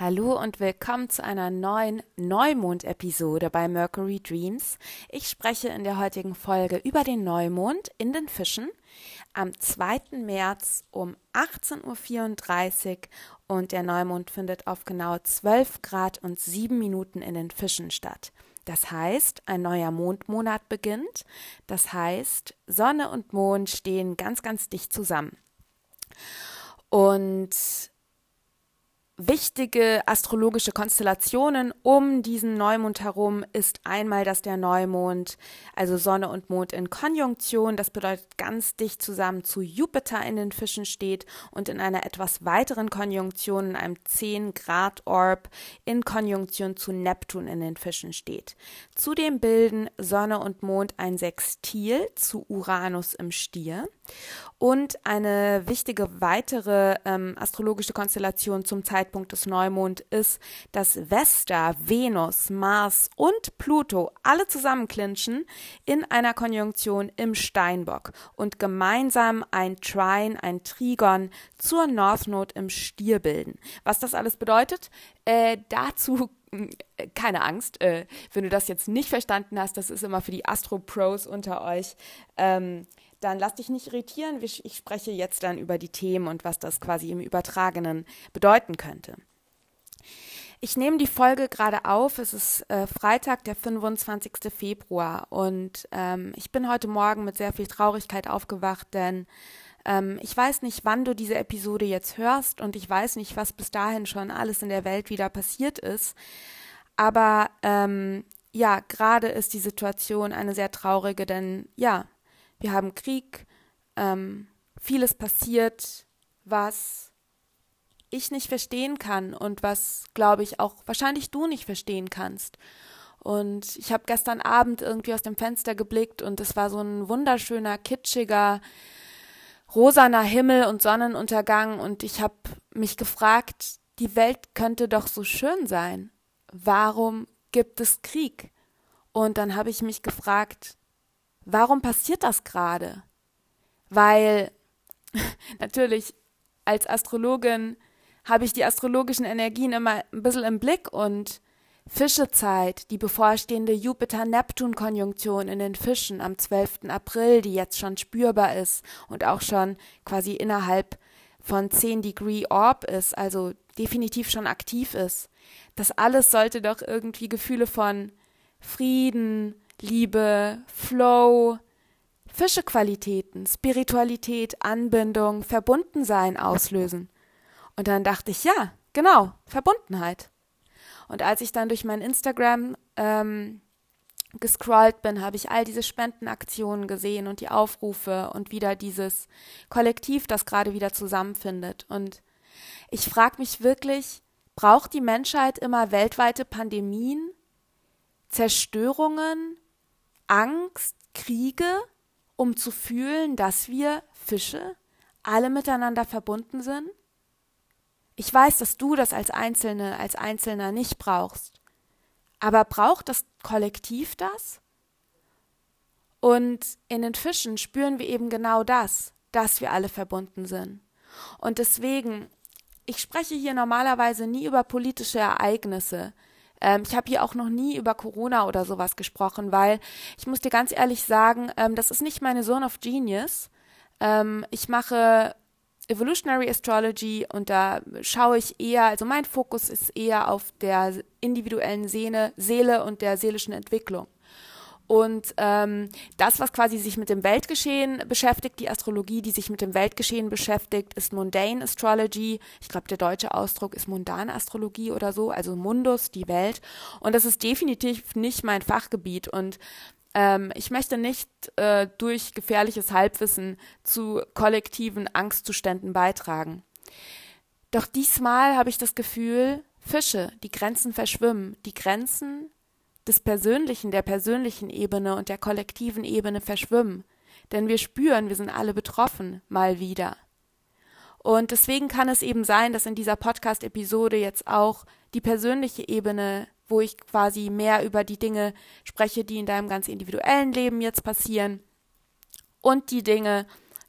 Hallo und willkommen zu einer neuen Neumond-Episode bei Mercury Dreams. Ich spreche in der heutigen Folge über den Neumond in den Fischen am 2. März um 18.34 Uhr und der Neumond findet auf genau 12 Grad und 7 Minuten in den Fischen statt. Das heißt, ein neuer Mondmonat beginnt. Das heißt, Sonne und Mond stehen ganz, ganz dicht zusammen. Und wichtige astrologische Konstellationen um diesen Neumond herum ist einmal, dass der Neumond, also Sonne und Mond in Konjunktion, das bedeutet ganz dicht zusammen zu Jupiter in den Fischen steht und in einer etwas weiteren Konjunktion, in einem 10 Grad Orb, in Konjunktion zu Neptun in den Fischen steht. Zudem bilden Sonne und Mond ein Sextil zu Uranus im Stier und eine wichtige weitere ähm, astrologische Konstellation zum Zeitpunkt des Neumond ist, dass Vesta, Venus, Mars und Pluto alle zusammenklinschen in einer Konjunktion im Steinbock und gemeinsam ein Trine, ein Trigon zur North Node im Stier bilden. Was das alles bedeutet, äh, dazu keine Angst, äh, wenn du das jetzt nicht verstanden hast, das ist immer für die Astro-Pros unter euch. Ähm, dann lass dich nicht irritieren. Ich spreche jetzt dann über die Themen und was das quasi im Übertragenen bedeuten könnte. Ich nehme die Folge gerade auf. Es ist äh, Freitag, der 25. Februar. Und ähm, ich bin heute Morgen mit sehr viel Traurigkeit aufgewacht, denn ähm, ich weiß nicht, wann du diese Episode jetzt hörst und ich weiß nicht, was bis dahin schon alles in der Welt wieder passiert ist. Aber ähm, ja, gerade ist die Situation eine sehr traurige, denn ja, wir haben Krieg, ähm, vieles passiert, was ich nicht verstehen kann und was, glaube ich, auch wahrscheinlich du nicht verstehen kannst. Und ich habe gestern Abend irgendwie aus dem Fenster geblickt und es war so ein wunderschöner, kitschiger, rosaner Himmel und Sonnenuntergang und ich habe mich gefragt, die Welt könnte doch so schön sein. Warum gibt es Krieg? Und dann habe ich mich gefragt, warum passiert das gerade? Weil natürlich als Astrologin habe ich die astrologischen Energien immer ein bisschen im Blick und Fischezeit, die bevorstehende Jupiter-Neptun-Konjunktion in den Fischen am 12. April, die jetzt schon spürbar ist und auch schon quasi innerhalb von 10 Degree Orb ist, also definitiv schon aktiv ist. Das alles sollte doch irgendwie Gefühle von Frieden, Liebe, Flow, Fischequalitäten, Spiritualität, Anbindung, Verbundensein auslösen. Und dann dachte ich, ja, genau, Verbundenheit. Und als ich dann durch mein Instagram ähm, gescrollt bin, habe ich all diese Spendenaktionen gesehen und die Aufrufe und wieder dieses Kollektiv, das gerade wieder zusammenfindet. Und ich frage mich wirklich, braucht die Menschheit immer weltweite Pandemien, Zerstörungen, Angst, Kriege, um zu fühlen, dass wir Fische alle miteinander verbunden sind? Ich weiß, dass du das als Einzelne, als Einzelner nicht brauchst. Aber braucht das Kollektiv das? Und in den Fischen spüren wir eben genau das, dass wir alle verbunden sind. Und deswegen, ich spreche hier normalerweise nie über politische Ereignisse. Ähm, ich habe hier auch noch nie über Corona oder sowas gesprochen, weil ich muss dir ganz ehrlich sagen, ähm, das ist nicht meine Zone of Genius. Ähm, ich mache Evolutionary Astrology und da schaue ich eher, also mein Fokus ist eher auf der individuellen Seele, Seele und der seelischen Entwicklung. Und ähm, das, was quasi sich mit dem Weltgeschehen beschäftigt, die Astrologie, die sich mit dem Weltgeschehen beschäftigt, ist Mundane Astrology. Ich glaube, der deutsche Ausdruck ist mundane Astrologie oder so, also Mundus, die Welt. Und das ist definitiv nicht mein Fachgebiet. Und ähm, ich möchte nicht äh, durch gefährliches Halbwissen zu kollektiven Angstzuständen beitragen. Doch diesmal habe ich das Gefühl, Fische, die Grenzen verschwimmen, die Grenzen des Persönlichen, der persönlichen Ebene und der kollektiven Ebene verschwimmen. Denn wir spüren, wir sind alle betroffen, mal wieder. Und deswegen kann es eben sein, dass in dieser Podcast-Episode jetzt auch die persönliche Ebene, wo ich quasi mehr über die Dinge spreche, die in deinem ganz individuellen Leben jetzt passieren und die Dinge,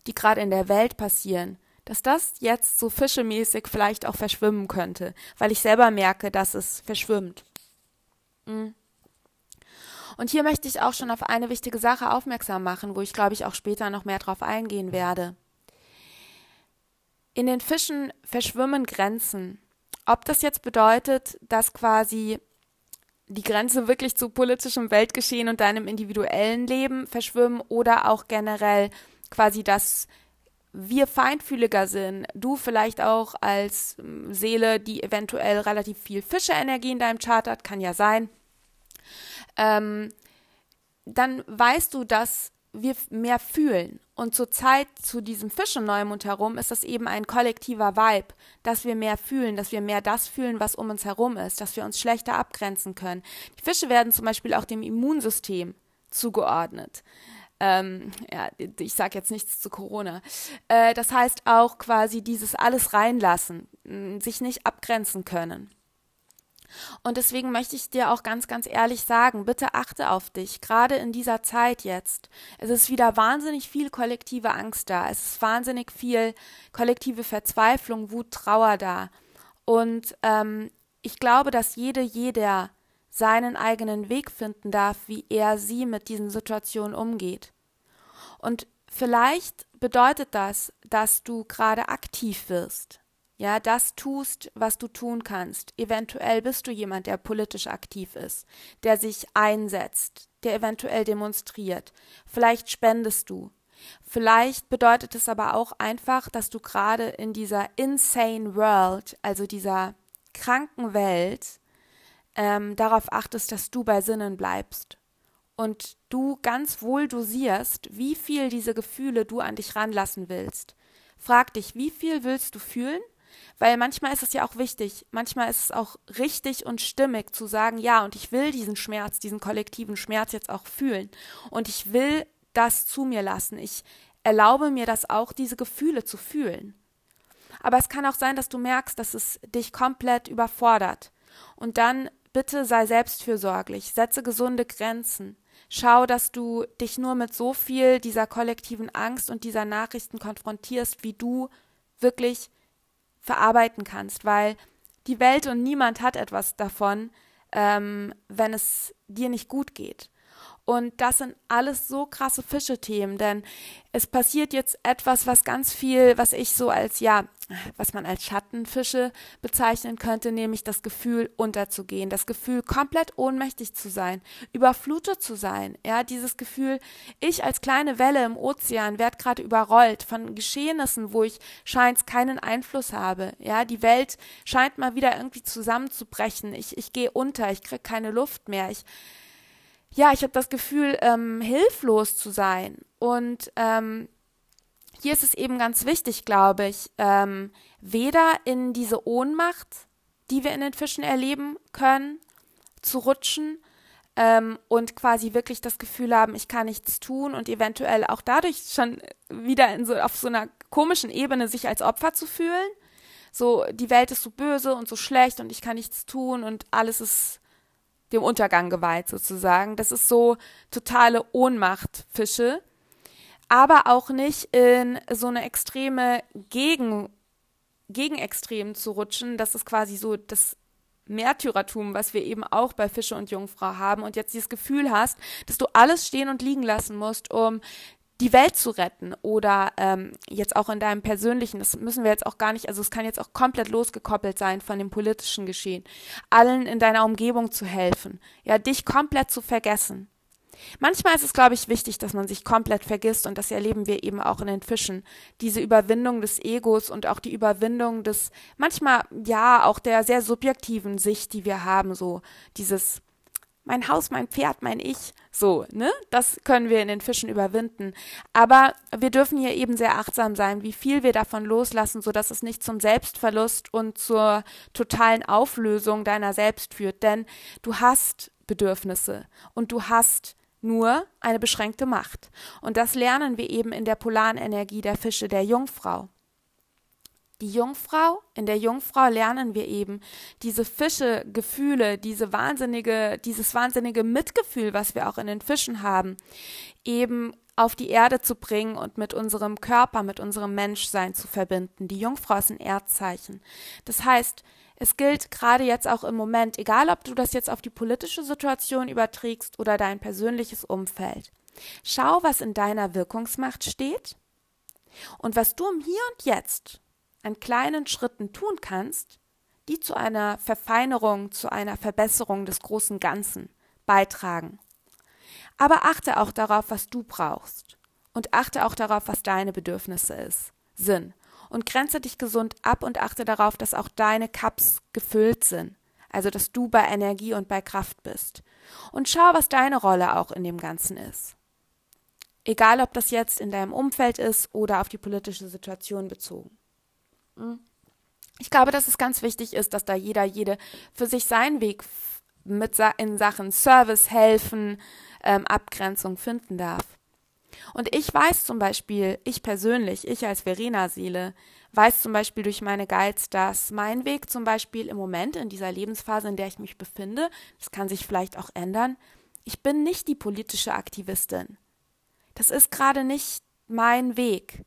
die gerade in der Welt passieren, dass das jetzt so fischemäßig vielleicht auch verschwimmen könnte, weil ich selber merke, dass es verschwimmt. Mhm. Und hier möchte ich auch schon auf eine wichtige Sache aufmerksam machen, wo ich glaube ich auch später noch mehr drauf eingehen werde. In den Fischen verschwimmen Grenzen. Ob das jetzt bedeutet, dass quasi die Grenze wirklich zu politischem Weltgeschehen und deinem individuellen Leben verschwimmen oder auch generell quasi, dass wir feinfühliger sind, du vielleicht auch als ähm, Seele, die eventuell relativ viel Fischeenergie in deinem Chart hat, kann ja sein, ähm, dann weißt du, dass wir mehr fühlen. Und zur Zeit zu diesem Fisch in herum ist das eben ein kollektiver Vibe, dass wir mehr fühlen, dass wir mehr das fühlen, was um uns herum ist, dass wir uns schlechter abgrenzen können. Die Fische werden zum Beispiel auch dem Immunsystem zugeordnet. Ähm, ja, ich sage jetzt nichts zu Corona. Äh, das heißt auch quasi dieses alles reinlassen, sich nicht abgrenzen können. Und deswegen möchte ich dir auch ganz, ganz ehrlich sagen, bitte achte auf dich, gerade in dieser Zeit jetzt. Es ist wieder wahnsinnig viel kollektive Angst da. Es ist wahnsinnig viel kollektive Verzweiflung, Wut, Trauer da. Und ähm, ich glaube, dass jede, jeder seinen eigenen Weg finden darf, wie er sie mit diesen Situationen umgeht. Und vielleicht bedeutet das, dass du gerade aktiv wirst, ja, das tust, was du tun kannst. Eventuell bist du jemand, der politisch aktiv ist, der sich einsetzt, der eventuell demonstriert. Vielleicht spendest du. Vielleicht bedeutet es aber auch einfach, dass du gerade in dieser insane world, also dieser kranken Welt, ähm, darauf achtest, dass du bei Sinnen bleibst und du ganz wohl dosierst, wie viel diese Gefühle du an dich ranlassen willst. Frag dich, wie viel willst du fühlen weil manchmal ist es ja auch wichtig, manchmal ist es auch richtig und stimmig zu sagen, ja, und ich will diesen Schmerz, diesen kollektiven Schmerz jetzt auch fühlen. Und ich will das zu mir lassen. Ich erlaube mir das auch, diese Gefühle zu fühlen. Aber es kann auch sein, dass du merkst, dass es dich komplett überfordert. Und dann bitte sei selbstfürsorglich, setze gesunde Grenzen. Schau, dass du dich nur mit so viel dieser kollektiven Angst und dieser Nachrichten konfrontierst, wie du wirklich verarbeiten kannst, weil die Welt und niemand hat etwas davon, ähm, wenn es dir nicht gut geht. Und das sind alles so krasse Fische-Themen, denn es passiert jetzt etwas, was ganz viel, was ich so als, ja, was man als Schattenfische bezeichnen könnte, nämlich das Gefühl unterzugehen, das Gefühl komplett ohnmächtig zu sein, überflutet zu sein, ja, dieses Gefühl, ich als kleine Welle im Ozean werde gerade überrollt von Geschehnissen, wo ich scheint keinen Einfluss habe, ja, die Welt scheint mal wieder irgendwie zusammenzubrechen, ich, ich gehe unter, ich kriege keine Luft mehr, ich, ja, ich habe das Gefühl, ähm, hilflos zu sein. Und ähm, hier ist es eben ganz wichtig, glaube ich, ähm, weder in diese Ohnmacht, die wir in den Fischen erleben können, zu rutschen ähm, und quasi wirklich das Gefühl haben, ich kann nichts tun und eventuell auch dadurch schon wieder in so, auf so einer komischen Ebene sich als Opfer zu fühlen. So, die Welt ist so böse und so schlecht und ich kann nichts tun und alles ist dem Untergang geweiht sozusagen. Das ist so totale Ohnmacht Fische, aber auch nicht in so eine extreme Gegen Gegenextrem zu rutschen. Das ist quasi so das Märtyrertum, was wir eben auch bei Fische und Jungfrau haben und jetzt dieses Gefühl hast, dass du alles stehen und liegen lassen musst, um die Welt zu retten oder ähm, jetzt auch in deinem persönlichen, das müssen wir jetzt auch gar nicht, also es kann jetzt auch komplett losgekoppelt sein von dem politischen Geschehen, allen in deiner Umgebung zu helfen, ja, dich komplett zu vergessen. Manchmal ist es, glaube ich, wichtig, dass man sich komplett vergisst und das erleben wir eben auch in den Fischen. Diese Überwindung des Egos und auch die Überwindung des, manchmal ja, auch der sehr subjektiven Sicht, die wir haben, so dieses mein Haus, mein Pferd, mein Ich, so, ne? Das können wir in den Fischen überwinden. Aber wir dürfen hier eben sehr achtsam sein, wie viel wir davon loslassen, so dass es nicht zum Selbstverlust und zur totalen Auflösung deiner selbst führt. Denn du hast Bedürfnisse und du hast nur eine beschränkte Macht. Und das lernen wir eben in der polaren Energie der Fische der Jungfrau. Die Jungfrau, in der Jungfrau lernen wir eben diese Fische, Gefühle, diese wahnsinnige, dieses wahnsinnige Mitgefühl, was wir auch in den Fischen haben, eben auf die Erde zu bringen und mit unserem Körper, mit unserem Menschsein zu verbinden. Die Jungfrau ist ein Erdzeichen. Das heißt, es gilt gerade jetzt auch im Moment, egal ob du das jetzt auf die politische Situation überträgst oder dein persönliches Umfeld. Schau, was in deiner Wirkungsmacht steht und was du im Hier und Jetzt an kleinen Schritten tun kannst, die zu einer Verfeinerung, zu einer Verbesserung des großen Ganzen beitragen. Aber achte auch darauf, was du brauchst. Und achte auch darauf, was deine Bedürfnisse ist, sind. Und grenze dich gesund ab und achte darauf, dass auch deine Cups gefüllt sind. Also, dass du bei Energie und bei Kraft bist. Und schau, was deine Rolle auch in dem Ganzen ist. Egal, ob das jetzt in deinem Umfeld ist oder auf die politische Situation bezogen. Ich glaube, dass es ganz wichtig ist, dass da jeder, jede für sich seinen Weg mit in Sachen Service, Helfen, ähm, Abgrenzung finden darf. Und ich weiß zum Beispiel, ich persönlich, ich als Verena-Seele, weiß zum Beispiel durch meine Guides, dass mein Weg zum Beispiel im Moment in dieser Lebensphase, in der ich mich befinde, das kann sich vielleicht auch ändern, ich bin nicht die politische Aktivistin. Das ist gerade nicht mein Weg.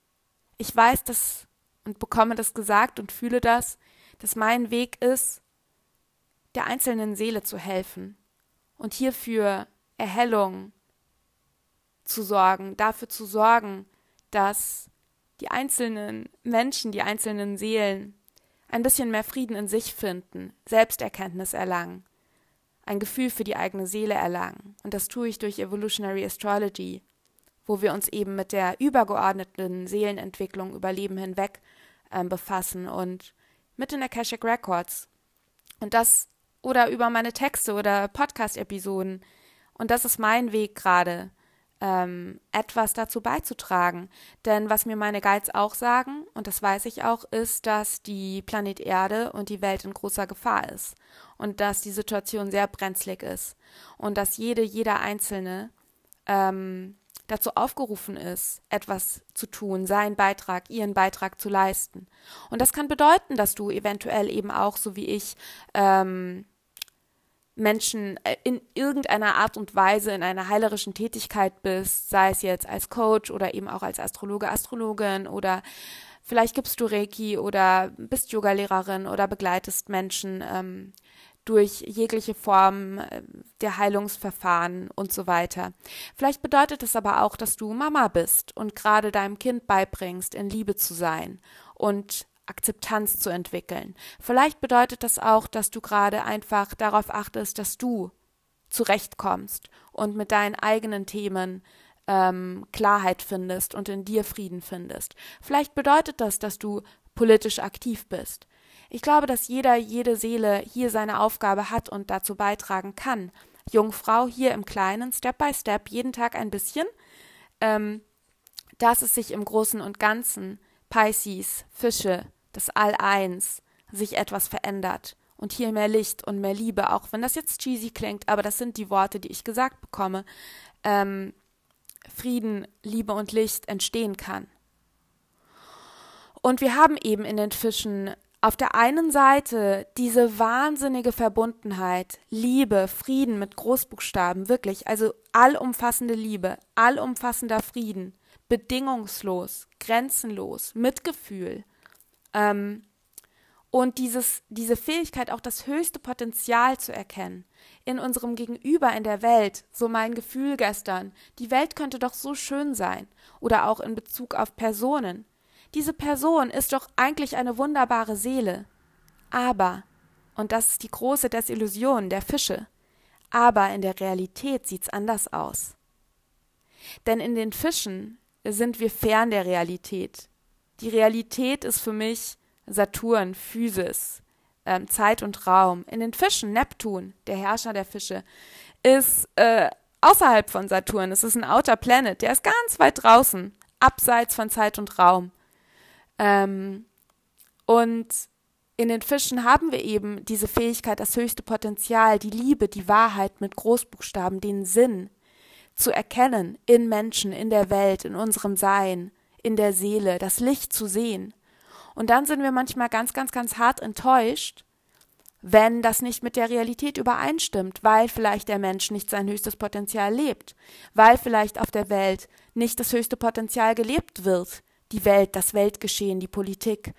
Ich weiß, dass und bekomme das gesagt und fühle das, dass mein Weg ist, der einzelnen Seele zu helfen und hierfür Erhellung zu sorgen, dafür zu sorgen, dass die einzelnen Menschen, die einzelnen Seelen ein bisschen mehr Frieden in sich finden, Selbsterkenntnis erlangen, ein Gefühl für die eigene Seele erlangen. Und das tue ich durch Evolutionary Astrology, wo wir uns eben mit der übergeordneten Seelenentwicklung über Leben hinweg ähm, befassen und mit den Akashic Records. Und das oder über meine Texte oder Podcast-Episoden. Und das ist mein Weg gerade, ähm, etwas dazu beizutragen. Denn was mir meine Guides auch sagen, und das weiß ich auch, ist, dass die Planet Erde und die Welt in großer Gefahr ist. Und dass die Situation sehr brenzlig ist. Und dass jede, jeder Einzelne ähm, dazu aufgerufen ist, etwas zu tun, seinen Beitrag, ihren Beitrag zu leisten. Und das kann bedeuten, dass du eventuell eben auch, so wie ich, ähm, Menschen äh, in irgendeiner Art und Weise in einer heilerischen Tätigkeit bist, sei es jetzt als Coach oder eben auch als Astrologe, Astrologin oder vielleicht gibst du Reiki oder bist Yogalehrerin oder begleitest Menschen ähm, durch jegliche Form äh, der Heilungsverfahren und so weiter. Vielleicht bedeutet es aber auch, dass du Mama bist und gerade deinem Kind beibringst, in Liebe zu sein und Akzeptanz zu entwickeln. Vielleicht bedeutet das auch, dass du gerade einfach darauf achtest, dass du zurechtkommst und mit deinen eigenen Themen ähm, Klarheit findest und in dir Frieden findest. Vielleicht bedeutet das, dass du politisch aktiv bist. Ich glaube, dass jeder, jede Seele hier seine Aufgabe hat und dazu beitragen kann. Jungfrau hier im Kleinen, Step by Step, jeden Tag ein bisschen, ähm, dass es sich im Großen und Ganzen Pisces, Fische, das All-Eins, sich etwas verändert und hier mehr Licht und mehr Liebe, auch wenn das jetzt cheesy klingt, aber das sind die Worte, die ich gesagt bekomme, ähm, Frieden, Liebe und Licht entstehen kann. Und wir haben eben in den Fischen auf der einen Seite diese wahnsinnige Verbundenheit, Liebe, Frieden mit Großbuchstaben, wirklich, also allumfassende Liebe, allumfassender Frieden, bedingungslos, grenzenlos, Mitgefühl. Ähm, und dieses, diese Fähigkeit, auch das höchste Potenzial zu erkennen in unserem Gegenüber in der Welt, so mein Gefühl gestern, die Welt könnte doch so schön sein, oder auch in Bezug auf Personen. Diese Person ist doch eigentlich eine wunderbare Seele. Aber, und das ist die große Desillusion der Fische, aber in der Realität sieht's anders aus. Denn in den Fischen sind wir fern der Realität. Die Realität ist für mich Saturn, Physis, ähm, Zeit und Raum. In den Fischen, Neptun, der Herrscher der Fische, ist äh, außerhalb von Saturn. Es ist ein Outer Planet, der ist ganz weit draußen, abseits von Zeit und Raum. Ähm, und in den Fischen haben wir eben diese Fähigkeit, das höchste Potenzial, die Liebe, die Wahrheit mit Großbuchstaben, den Sinn zu erkennen in Menschen, in der Welt, in unserem Sein, in der Seele, das Licht zu sehen. Und dann sind wir manchmal ganz, ganz, ganz hart enttäuscht, wenn das nicht mit der Realität übereinstimmt, weil vielleicht der Mensch nicht sein höchstes Potenzial lebt, weil vielleicht auf der Welt nicht das höchste Potenzial gelebt wird, die Welt, das Weltgeschehen, die Politik,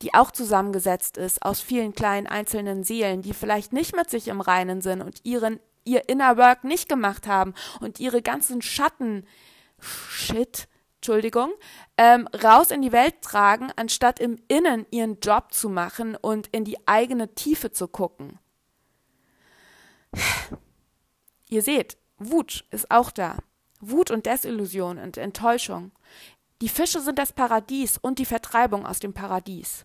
die auch zusammengesetzt ist aus vielen kleinen einzelnen Seelen, die vielleicht nicht mit sich im Reinen sind und ihren ihr Inner Work nicht gemacht haben und ihre ganzen Schatten Shit Entschuldigung, ähm, raus in die Welt tragen, anstatt im Innen ihren Job zu machen und in die eigene Tiefe zu gucken. Ihr seht, Wut ist auch da. Wut und Desillusion und Enttäuschung. Die Fische sind das Paradies und die Vertreibung aus dem Paradies.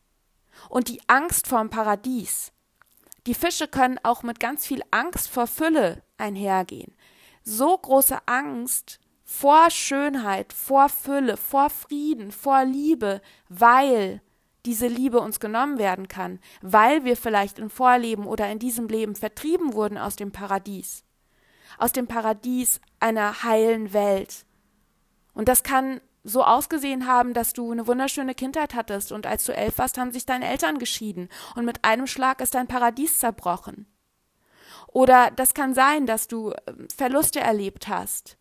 Und die Angst vor dem Paradies. Die Fische können auch mit ganz viel Angst vor Fülle einhergehen. So große Angst, vor Schönheit, vor Fülle, vor Frieden, vor Liebe, weil diese Liebe uns genommen werden kann, weil wir vielleicht im Vorleben oder in diesem Leben vertrieben wurden aus dem Paradies, aus dem Paradies einer heilen Welt. Und das kann so ausgesehen haben, dass du eine wunderschöne Kindheit hattest und als du elf warst, haben sich deine Eltern geschieden und mit einem Schlag ist dein Paradies zerbrochen. Oder das kann sein, dass du ähm, Verluste erlebt hast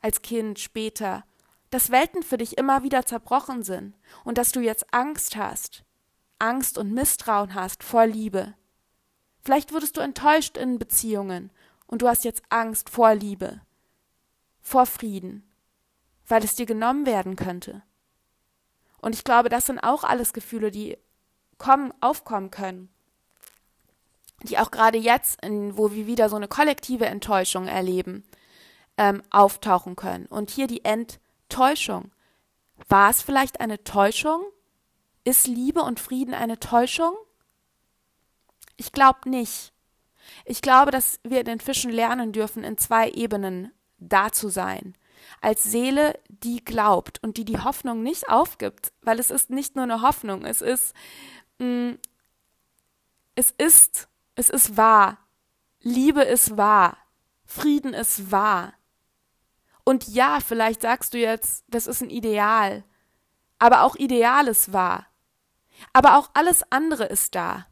als Kind später, dass Welten für dich immer wieder zerbrochen sind und dass du jetzt Angst hast, Angst und Misstrauen hast vor Liebe. Vielleicht wurdest du enttäuscht in Beziehungen und du hast jetzt Angst vor Liebe, vor Frieden, weil es dir genommen werden könnte. Und ich glaube, das sind auch alles Gefühle, die kommen, aufkommen können, die auch gerade jetzt, in, wo wir wieder so eine kollektive Enttäuschung erleben, ähm, auftauchen können. Und hier die Enttäuschung. War es vielleicht eine Täuschung? Ist Liebe und Frieden eine Täuschung? Ich glaube nicht. Ich glaube, dass wir den Fischen lernen dürfen, in zwei Ebenen da zu sein. Als Seele, die glaubt und die die Hoffnung nicht aufgibt, weil es ist nicht nur eine Hoffnung, es ist, mh, mm, es ist, es ist wahr. Liebe ist wahr. Frieden ist wahr. Und ja, vielleicht sagst du jetzt, das ist ein Ideal. Aber auch Ideal ist wahr. Aber auch alles andere ist da.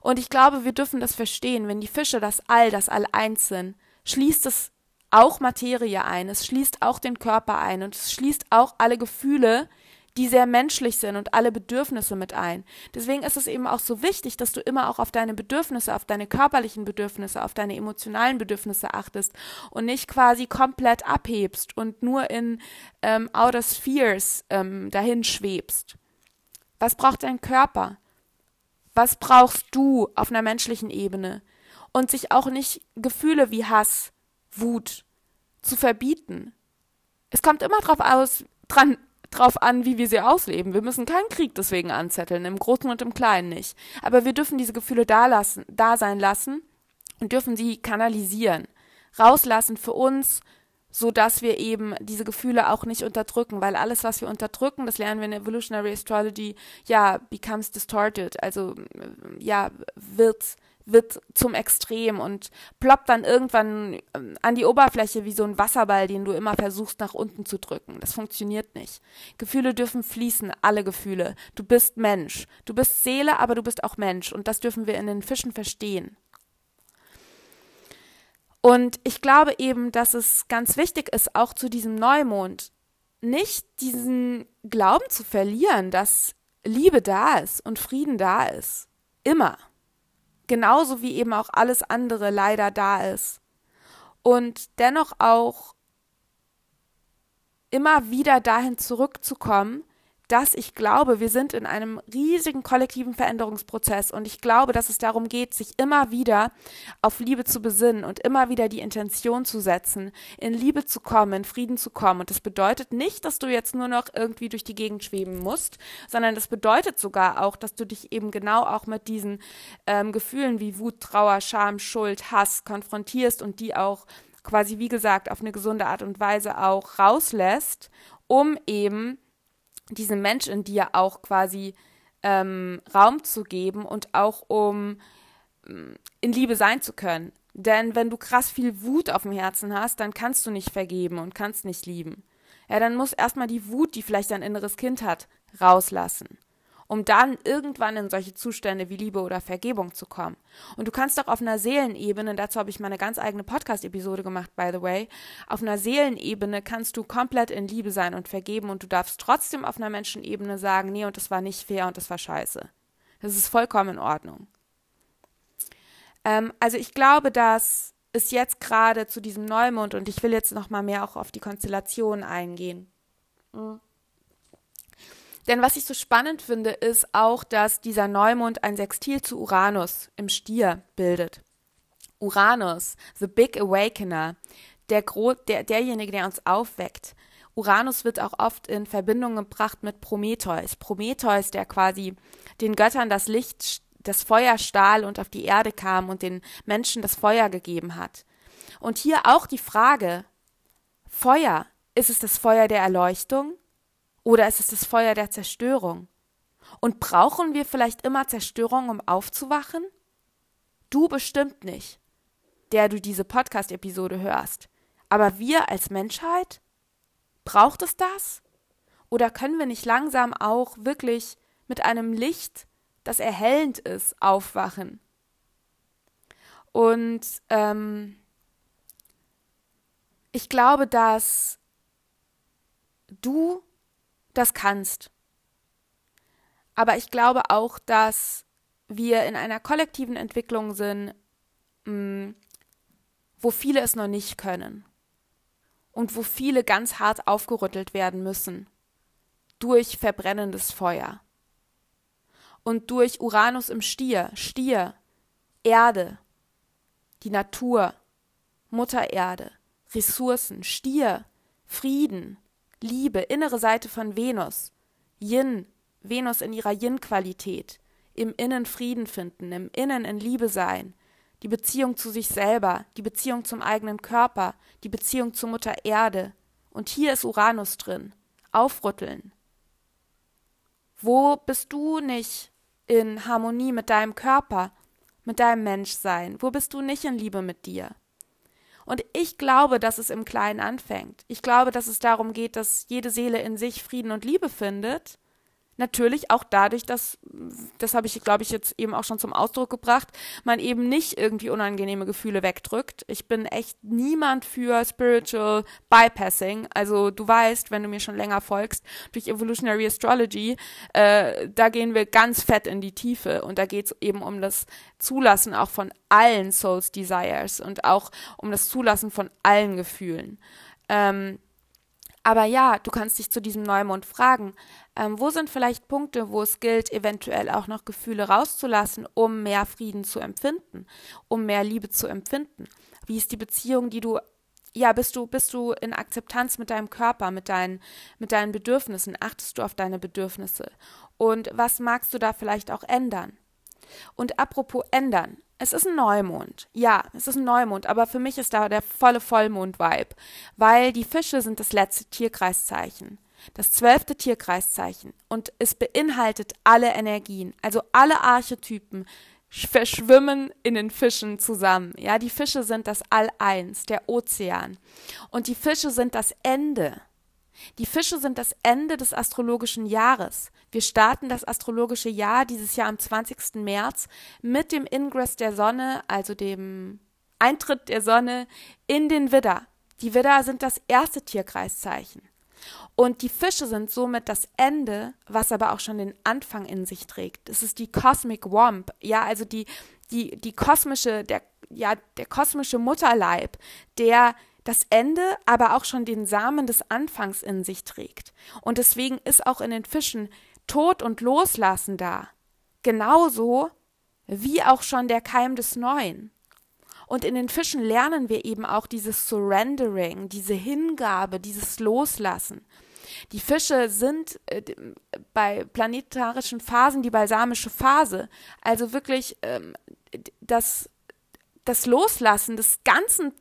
Und ich glaube, wir dürfen das verstehen. Wenn die Fische das All, das All eins sind, schließt es auch Materie ein. Es schließt auch den Körper ein. Und es schließt auch alle Gefühle, die sehr menschlich sind und alle Bedürfnisse mit ein. Deswegen ist es eben auch so wichtig, dass du immer auch auf deine Bedürfnisse, auf deine körperlichen Bedürfnisse, auf deine emotionalen Bedürfnisse achtest und nicht quasi komplett abhebst und nur in ähm, Outer Spheres ähm, dahin schwebst. Was braucht dein Körper? Was brauchst du auf einer menschlichen Ebene? Und sich auch nicht Gefühle wie Hass, Wut zu verbieten. Es kommt immer drauf aus, dran, drauf an, wie wir sie ausleben. Wir müssen keinen Krieg deswegen anzetteln, im Großen und im Kleinen nicht. Aber wir dürfen diese Gefühle da, lassen, da sein lassen und dürfen sie kanalisieren, rauslassen für uns, so dass wir eben diese Gefühle auch nicht unterdrücken, weil alles, was wir unterdrücken, das lernen wir in Evolutionary Astrology, ja, becomes distorted, also ja, wird wird zum Extrem und ploppt dann irgendwann ähm, an die Oberfläche wie so ein Wasserball, den du immer versuchst nach unten zu drücken. Das funktioniert nicht. Gefühle dürfen fließen, alle Gefühle. Du bist Mensch. Du bist Seele, aber du bist auch Mensch und das dürfen wir in den Fischen verstehen. Und ich glaube eben, dass es ganz wichtig ist, auch zu diesem Neumond, nicht diesen Glauben zu verlieren, dass Liebe da ist und Frieden da ist. Immer genauso wie eben auch alles andere leider da ist. Und dennoch auch immer wieder dahin zurückzukommen, dass ich glaube, wir sind in einem riesigen kollektiven Veränderungsprozess und ich glaube, dass es darum geht, sich immer wieder auf Liebe zu besinnen und immer wieder die Intention zu setzen, in Liebe zu kommen, in Frieden zu kommen. Und das bedeutet nicht, dass du jetzt nur noch irgendwie durch die Gegend schweben musst, sondern das bedeutet sogar auch, dass du dich eben genau auch mit diesen ähm, Gefühlen wie Wut, Trauer, Scham, Schuld, Hass konfrontierst und die auch quasi, wie gesagt, auf eine gesunde Art und Weise auch rauslässt, um eben diesem Mensch in dir auch quasi ähm, Raum zu geben und auch um mm, in Liebe sein zu können. Denn wenn du krass viel Wut auf dem Herzen hast, dann kannst du nicht vergeben und kannst nicht lieben. Ja, dann muss erstmal die Wut, die vielleicht dein inneres Kind hat, rauslassen um dann irgendwann in solche Zustände wie Liebe oder Vergebung zu kommen. Und du kannst auch auf einer Seelenebene, dazu habe ich mal eine ganz eigene Podcast-Episode gemacht, by the way, auf einer Seelenebene kannst du komplett in Liebe sein und vergeben und du darfst trotzdem auf einer Menschenebene sagen, nee, und das war nicht fair und das war scheiße. Das ist vollkommen in Ordnung. Ähm, also ich glaube, dass es jetzt gerade zu diesem Neumond und ich will jetzt noch mal mehr auch auf die Konstellation eingehen. Mhm. Denn was ich so spannend finde, ist auch, dass dieser Neumond ein Sextil zu Uranus im Stier bildet. Uranus, the Big Awakener, der, der, derjenige, der uns aufweckt. Uranus wird auch oft in Verbindung gebracht mit Prometheus. Prometheus, der quasi den Göttern das Licht, das Feuer stahl und auf die Erde kam und den Menschen das Feuer gegeben hat. Und hier auch die Frage, Feuer, ist es das Feuer der Erleuchtung? Oder ist es das Feuer der Zerstörung? Und brauchen wir vielleicht immer Zerstörung, um aufzuwachen? Du bestimmt nicht, der du diese Podcast-Episode hörst. Aber wir als Menschheit? Braucht es das? Oder können wir nicht langsam auch wirklich mit einem Licht, das erhellend ist, aufwachen? Und ähm, ich glaube, dass du das kannst. Aber ich glaube auch, dass wir in einer kollektiven Entwicklung sind, mm, wo viele es noch nicht können und wo viele ganz hart aufgerüttelt werden müssen durch verbrennendes Feuer und durch Uranus im Stier, Stier, Erde, die Natur, Mutter Erde, Ressourcen, Stier, Frieden, Liebe, innere Seite von Venus, Yin, Venus in ihrer Yin-Qualität, im Innen Frieden finden, im Innen in Liebe sein, die Beziehung zu sich selber, die Beziehung zum eigenen Körper, die Beziehung zur Mutter Erde. Und hier ist Uranus drin. Aufrütteln. Wo bist du nicht in Harmonie mit deinem Körper, mit deinem Menschsein? Wo bist du nicht in Liebe mit dir? Und ich glaube, dass es im Kleinen anfängt. Ich glaube, dass es darum geht, dass jede Seele in sich Frieden und Liebe findet, Natürlich auch dadurch, dass, das habe ich, glaube ich, jetzt eben auch schon zum Ausdruck gebracht, man eben nicht irgendwie unangenehme Gefühle wegdrückt. Ich bin echt niemand für Spiritual Bypassing. Also du weißt, wenn du mir schon länger folgst, durch Evolutionary Astrology, äh, da gehen wir ganz fett in die Tiefe und da geht es eben um das Zulassen auch von allen Souls Desires und auch um das Zulassen von allen Gefühlen. Ähm, aber ja, du kannst dich zu diesem Neumond fragen, ähm, wo sind vielleicht Punkte, wo es gilt, eventuell auch noch Gefühle rauszulassen, um mehr Frieden zu empfinden, um mehr Liebe zu empfinden? Wie ist die Beziehung, die du ja, bist du, bist du in Akzeptanz mit deinem Körper, mit deinen, mit deinen Bedürfnissen? Achtest du auf deine Bedürfnisse? Und was magst du da vielleicht auch ändern? Und apropos ändern, es ist ein Neumond. Ja, es ist ein Neumond, aber für mich ist da der volle Vollmond-Vibe, weil die Fische sind das letzte Tierkreiszeichen, das zwölfte Tierkreiszeichen und es beinhaltet alle Energien, also alle Archetypen verschwimmen in den Fischen zusammen. Ja, die Fische sind das All-Eins, der Ozean. Und die Fische sind das Ende. Die Fische sind das Ende des astrologischen Jahres. Wir starten das astrologische Jahr dieses Jahr am 20. März mit dem Ingress der Sonne, also dem Eintritt der Sonne in den Widder. Die Widder sind das erste Tierkreiszeichen. Und die Fische sind somit das Ende, was aber auch schon den Anfang in sich trägt. Es ist die Cosmic Womb, ja, also die, die, die kosmische, der, ja, der kosmische Mutterleib, der das Ende, aber auch schon den Samen des Anfangs in sich trägt. Und deswegen ist auch in den Fischen Tod und Loslassen da. Genauso wie auch schon der Keim des Neuen. Und in den Fischen lernen wir eben auch dieses Surrendering, diese Hingabe, dieses Loslassen. Die Fische sind äh, bei planetarischen Phasen die balsamische Phase, also wirklich ähm, das, das Loslassen des ganzen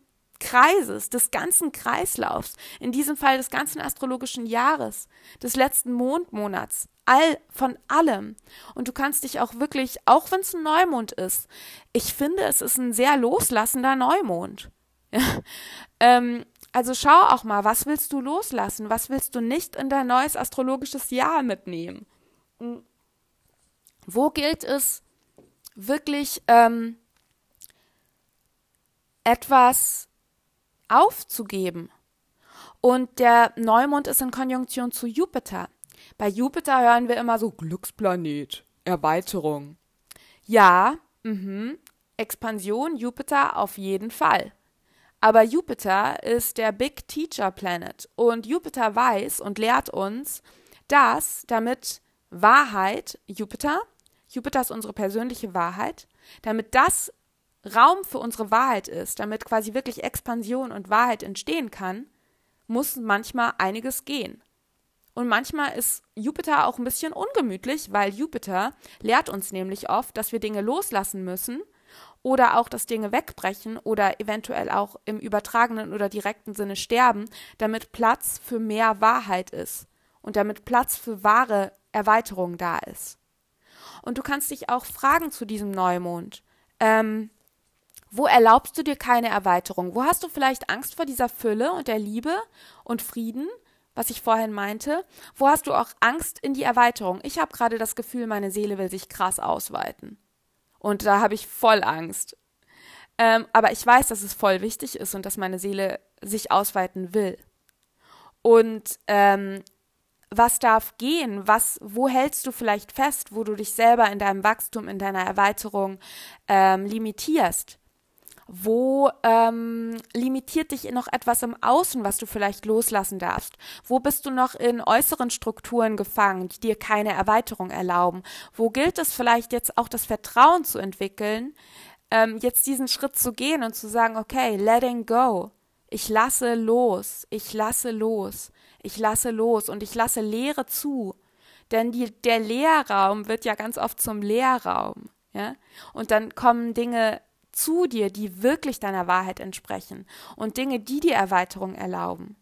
Kreises, des ganzen Kreislaufs, in diesem Fall des ganzen astrologischen Jahres, des letzten Mondmonats, all von allem. Und du kannst dich auch wirklich, auch wenn es ein Neumond ist, ich finde, es ist ein sehr loslassender Neumond. ähm, also schau auch mal, was willst du loslassen? Was willst du nicht in dein neues astrologisches Jahr mitnehmen? Hm. Wo gilt es wirklich ähm, etwas aufzugeben. Und der Neumond ist in Konjunktion zu Jupiter. Bei Jupiter hören wir immer so Glücksplanet, Erweiterung. Ja, mhm, Expansion Jupiter auf jeden Fall. Aber Jupiter ist der Big Teacher Planet und Jupiter weiß und lehrt uns, dass damit Wahrheit, Jupiter, Jupiter ist unsere persönliche Wahrheit, damit das Raum für unsere Wahrheit ist, damit quasi wirklich Expansion und Wahrheit entstehen kann, muss manchmal einiges gehen. Und manchmal ist Jupiter auch ein bisschen ungemütlich, weil Jupiter lehrt uns nämlich oft, dass wir Dinge loslassen müssen oder auch, dass Dinge wegbrechen oder eventuell auch im übertragenen oder direkten Sinne sterben, damit Platz für mehr Wahrheit ist und damit Platz für wahre Erweiterung da ist. Und du kannst dich auch fragen zu diesem Neumond. Ähm, wo erlaubst du dir keine Erweiterung? Wo hast du vielleicht Angst vor dieser Fülle und der Liebe und Frieden, was ich vorhin meinte? Wo hast du auch Angst in die Erweiterung? Ich habe gerade das Gefühl, meine Seele will sich krass ausweiten. Und da habe ich voll Angst. Ähm, aber ich weiß, dass es voll wichtig ist und dass meine Seele sich ausweiten will. Und ähm, was darf gehen? Was, wo hältst du vielleicht fest, wo du dich selber in deinem Wachstum, in deiner Erweiterung ähm, limitierst? Wo ähm, limitiert dich noch etwas im Außen, was du vielleicht loslassen darfst? Wo bist du noch in äußeren Strukturen gefangen, die dir keine Erweiterung erlauben? Wo gilt es vielleicht jetzt auch das Vertrauen zu entwickeln, ähm, jetzt diesen Schritt zu gehen und zu sagen, okay, letting go. Ich lasse los, ich lasse los, ich lasse los und ich lasse Leere zu. Denn die, der Leerraum wird ja ganz oft zum Leerraum. Ja? Und dann kommen Dinge zu dir, die wirklich deiner Wahrheit entsprechen und Dinge, die dir Erweiterung erlauben.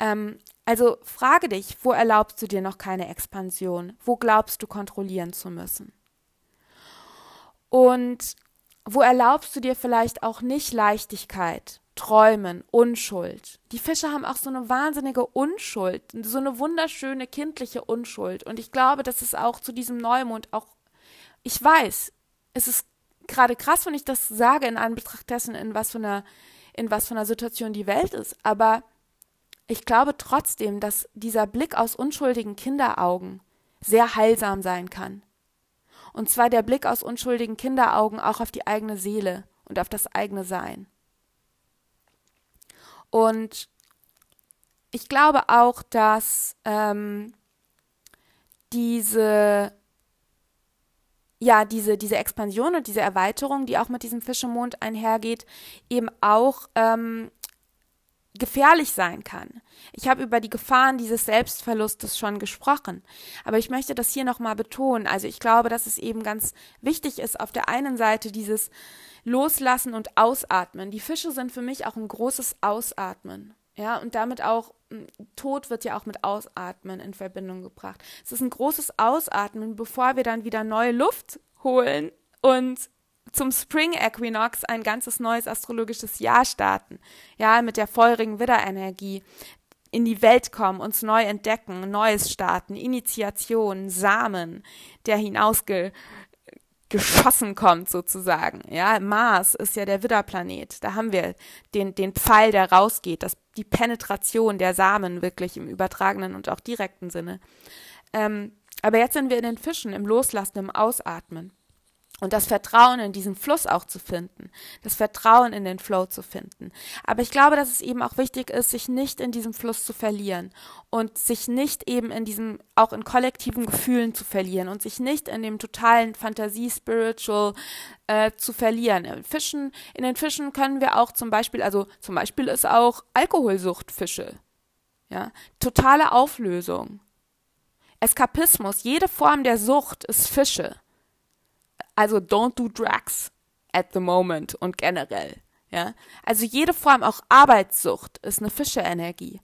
Ähm, also frage dich, wo erlaubst du dir noch keine Expansion? Wo glaubst du kontrollieren zu müssen? Und wo erlaubst du dir vielleicht auch nicht Leichtigkeit? Träumen, Unschuld. Die Fische haben auch so eine wahnsinnige Unschuld, so eine wunderschöne kindliche Unschuld. Und ich glaube, dass es auch zu diesem Neumond auch, ich weiß, es ist gerade krass, wenn ich das sage in Anbetracht dessen, in was für einer, in was für einer Situation die Welt ist. Aber ich glaube trotzdem, dass dieser Blick aus unschuldigen Kinderaugen sehr heilsam sein kann. Und zwar der Blick aus unschuldigen Kinderaugen auch auf die eigene Seele und auf das eigene Sein. Und ich glaube auch, dass ähm, diese ja, diese, diese Expansion und diese Erweiterung, die auch mit diesem Fischemond einhergeht, eben auch ähm, gefährlich sein kann. Ich habe über die Gefahren dieses Selbstverlustes schon gesprochen, aber ich möchte das hier nochmal betonen. Also ich glaube, dass es eben ganz wichtig ist, auf der einen Seite dieses Loslassen und Ausatmen. Die Fische sind für mich auch ein großes Ausatmen. Ja, und damit auch, Tod wird ja auch mit Ausatmen in Verbindung gebracht. Es ist ein großes Ausatmen, bevor wir dann wieder neue Luft holen und zum Spring Equinox ein ganzes neues astrologisches Jahr starten. Ja, mit der feurigen Widderenergie in die Welt kommen, uns neu entdecken, Neues starten, Initiation, Samen, der hinausge geschossen kommt sozusagen. Ja, Mars ist ja der Widderplanet. Da haben wir den, den Pfeil, der rausgeht, das, die Penetration der Samen wirklich im übertragenen und auch direkten Sinne. Ähm, aber jetzt sind wir in den Fischen, im Loslassen, im Ausatmen. Und das Vertrauen in diesen Fluss auch zu finden, das Vertrauen in den Flow zu finden. Aber ich glaube, dass es eben auch wichtig ist, sich nicht in diesem Fluss zu verlieren und sich nicht eben in diesem, auch in kollektiven Gefühlen zu verlieren und sich nicht in dem totalen Fantasie-Spiritual äh, zu verlieren. In Fischen, in den Fischen können wir auch zum Beispiel, also zum Beispiel ist auch Alkoholsucht Fische. Ja, totale Auflösung. Eskapismus, jede Form der Sucht ist Fische. Also don't do drugs at the moment und generell. Ja, also jede Form, auch Arbeitssucht, ist eine Fischeenergie.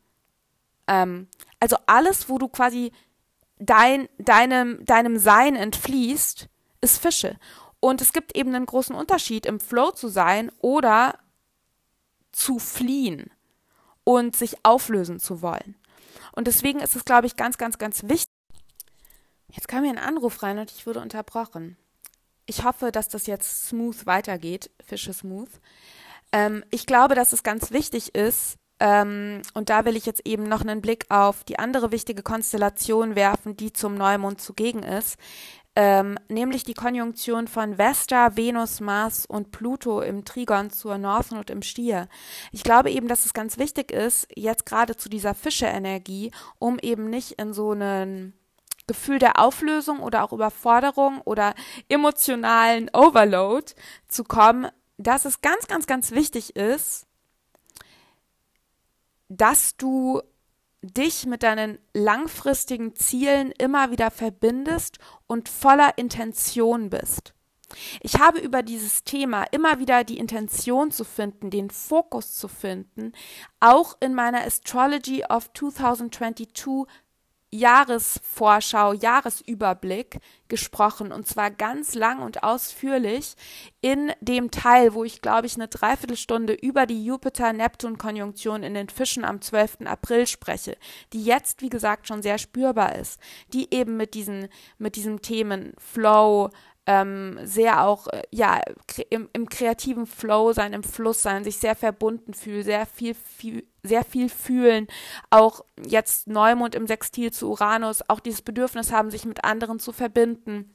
Ähm, also alles, wo du quasi dein, deinem, deinem Sein entfließt, ist Fische. Und es gibt eben einen großen Unterschied, im Flow zu sein oder zu fliehen und sich auflösen zu wollen. Und deswegen ist es, glaube ich, ganz, ganz, ganz wichtig. Jetzt kam mir ein Anruf rein und ich wurde unterbrochen ich hoffe, dass das jetzt smooth weitergeht, Fische smooth. Ähm, ich glaube, dass es ganz wichtig ist, ähm, und da will ich jetzt eben noch einen Blick auf die andere wichtige Konstellation werfen, die zum Neumond zugegen ist, ähm, nämlich die Konjunktion von Vesta, Venus, Mars und Pluto im Trigon zur Northern und im Stier. Ich glaube eben, dass es ganz wichtig ist, jetzt gerade zu dieser Fische-Energie, um eben nicht in so einen Gefühl der Auflösung oder auch Überforderung oder emotionalen Overload zu kommen, dass es ganz, ganz, ganz wichtig ist, dass du dich mit deinen langfristigen Zielen immer wieder verbindest und voller Intention bist. Ich habe über dieses Thema immer wieder die Intention zu finden, den Fokus zu finden, auch in meiner Astrology of 2022 Jahresvorschau, Jahresüberblick gesprochen und zwar ganz lang und ausführlich in dem Teil, wo ich glaube ich eine Dreiviertelstunde über die Jupiter-Neptun-Konjunktion in den Fischen am 12. April spreche, die jetzt wie gesagt schon sehr spürbar ist, die eben mit diesen mit diesen Themen Flow, ähm, sehr auch äh, ja im, im, kreativen Flow sein, im Fluss sein, sich sehr verbunden fühlen, sehr viel, viel, sehr viel fühlen, auch jetzt Neumond im Sextil zu Uranus, auch dieses Bedürfnis haben, sich mit anderen zu verbinden.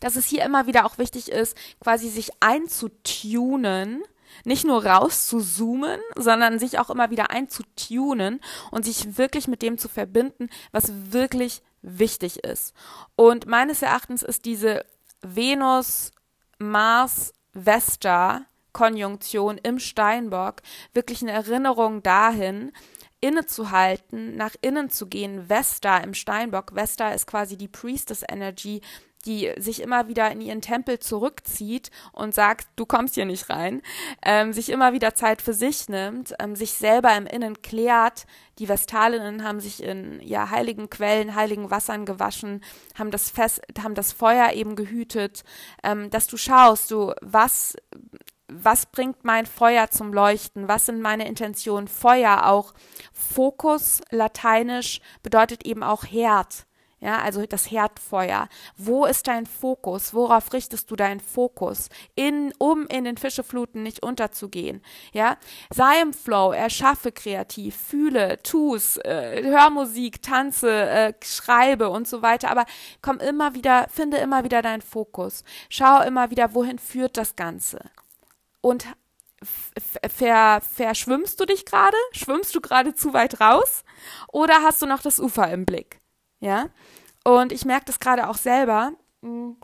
Dass es hier immer wieder auch wichtig ist, quasi sich einzutunen, nicht nur rauszuzoomen, sondern sich auch immer wieder einzutunen und sich wirklich mit dem zu verbinden, was wirklich wichtig ist. Und meines Erachtens ist diese Venus, Mars, Vesta Konjunktion im Steinbock wirklich eine Erinnerung dahin, innezuhalten, nach innen zu gehen. Vesta im Steinbock. Vesta ist quasi die Priestess Energy, die sich immer wieder in ihren Tempel zurückzieht und sagt, du kommst hier nicht rein, ähm, sich immer wieder Zeit für sich nimmt, ähm, sich selber im Innen klärt. Die Vestalinnen haben sich in ja heiligen Quellen, heiligen Wassern gewaschen, haben das Fest, haben das Feuer eben gehütet, ähm, dass du schaust, du was was bringt mein Feuer zum Leuchten? Was sind meine Intentionen? Feuer auch. Fokus, lateinisch, bedeutet eben auch Herd. Ja, also das Herdfeuer. Wo ist dein Fokus? Worauf richtest du deinen Fokus? In, um in den Fischefluten nicht unterzugehen. Ja, sei im Flow, erschaffe kreativ, fühle, tu's, äh, hör Musik, tanze, äh, schreibe und so weiter. Aber komm immer wieder, finde immer wieder deinen Fokus. Schau immer wieder, wohin führt das Ganze. Und ver, verschwimmst du dich gerade? Schwimmst du gerade zu weit raus? Oder hast du noch das Ufer im Blick? Ja. Und ich merke das gerade auch selber. Hm,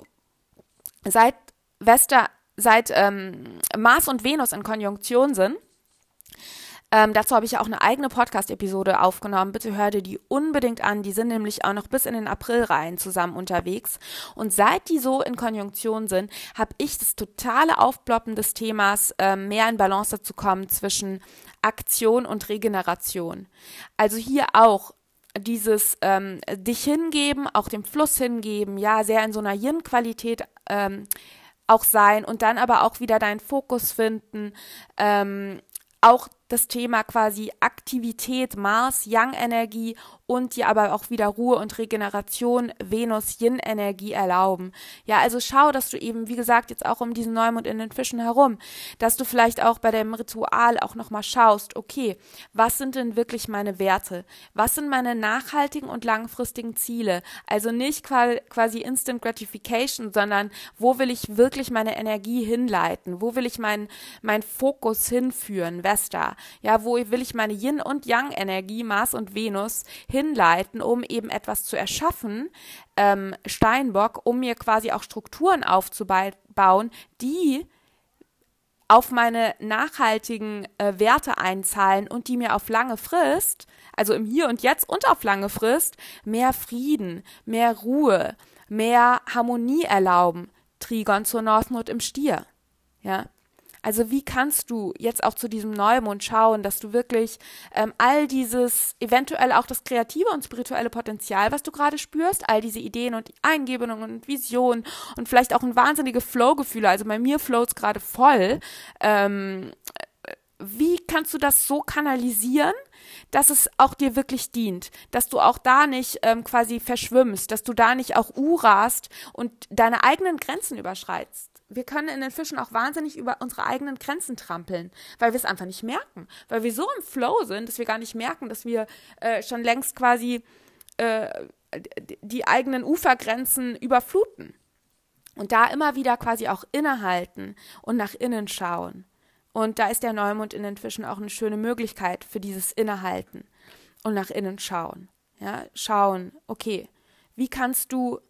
seit Wester, seit ähm, Mars und Venus in Konjunktion sind, ähm, dazu habe ich ja auch eine eigene Podcast-Episode aufgenommen. Bitte hör dir die unbedingt an. Die sind nämlich auch noch bis in den April rein zusammen unterwegs. Und seit die so in Konjunktion sind, habe ich das totale Aufploppen des Themas, ähm, mehr in Balance zu kommen zwischen Aktion und Regeneration. Also hier auch dieses ähm, dich hingeben, auch dem Fluss hingeben, ja, sehr in so einer Yin-Qualität ähm, auch sein und dann aber auch wieder deinen Fokus finden, ähm, auch das Thema quasi Aktivität, Mars, Yang-Energie und dir aber auch wieder Ruhe und Regeneration, Venus, Yin-Energie erlauben. Ja, also schau, dass du eben, wie gesagt, jetzt auch um diesen Neumond in den Fischen herum, dass du vielleicht auch bei dem Ritual auch nochmal schaust, okay, was sind denn wirklich meine Werte? Was sind meine nachhaltigen und langfristigen Ziele? Also nicht quasi Instant Gratification, sondern wo will ich wirklich meine Energie hinleiten? Wo will ich meinen mein Fokus hinführen? Vesta. Ja, wo will ich meine Yin- und Yang-Energie, Mars und Venus, hinleiten, um eben etwas zu erschaffen, ähm, Steinbock, um mir quasi auch Strukturen aufzubauen, die auf meine nachhaltigen äh, Werte einzahlen und die mir auf lange Frist, also im Hier und Jetzt und auf lange Frist, mehr Frieden, mehr Ruhe, mehr Harmonie erlauben. Trigon zur Northnot im Stier. Ja. Also wie kannst du jetzt auch zu diesem Neumond schauen, dass du wirklich ähm, all dieses, eventuell auch das kreative und spirituelle Potenzial, was du gerade spürst, all diese Ideen und Eingebungen und Visionen und vielleicht auch ein wahnsinnige Flow-Gefühle, also bei mir flows gerade voll, ähm, wie kannst du das so kanalisieren, dass es auch dir wirklich dient, dass du auch da nicht ähm, quasi verschwimmst, dass du da nicht auch urast und deine eigenen Grenzen überschreitst? Wir können in den Fischen auch wahnsinnig über unsere eigenen Grenzen trampeln, weil wir es einfach nicht merken, weil wir so im Flow sind, dass wir gar nicht merken, dass wir äh, schon längst quasi äh, die eigenen Ufergrenzen überfluten. Und da immer wieder quasi auch innehalten und nach innen schauen. Und da ist der Neumond in den Fischen auch eine schöne Möglichkeit für dieses Innehalten und nach innen schauen. Ja, schauen, okay, wie kannst du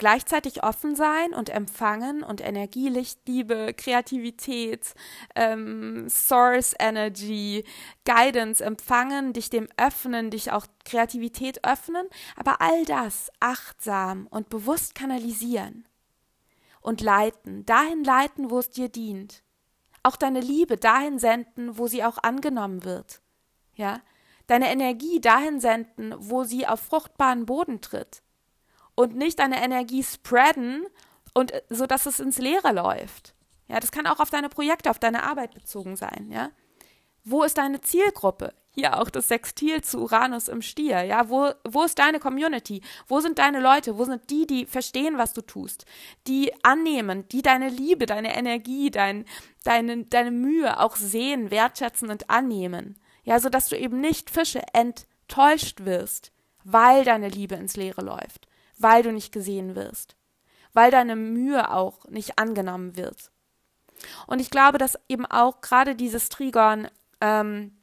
gleichzeitig offen sein und empfangen und Energie, Licht, Liebe, Kreativität, ähm, Source Energy, Guidance empfangen, dich dem öffnen, dich auch Kreativität öffnen, aber all das achtsam und bewusst kanalisieren und leiten, dahin leiten, wo es dir dient. Auch deine Liebe dahin senden, wo sie auch angenommen wird. Ja? Deine Energie dahin senden, wo sie auf fruchtbaren Boden tritt und nicht deine Energie spreaden und äh, so dass es ins Leere läuft. Ja, das kann auch auf deine Projekte, auf deine Arbeit bezogen sein, ja? Wo ist deine Zielgruppe? Hier auch das Sextil zu Uranus im Stier, ja? Wo, wo ist deine Community? Wo sind deine Leute? Wo sind die, die verstehen, was du tust? Die annehmen, die deine Liebe, deine Energie, dein, deine, deine Mühe auch sehen, wertschätzen und annehmen. Ja, so dass du eben nicht Fische enttäuscht wirst, weil deine Liebe ins Leere läuft weil du nicht gesehen wirst, weil deine Mühe auch nicht angenommen wird. Und ich glaube, dass eben auch gerade dieses Trigon ähm,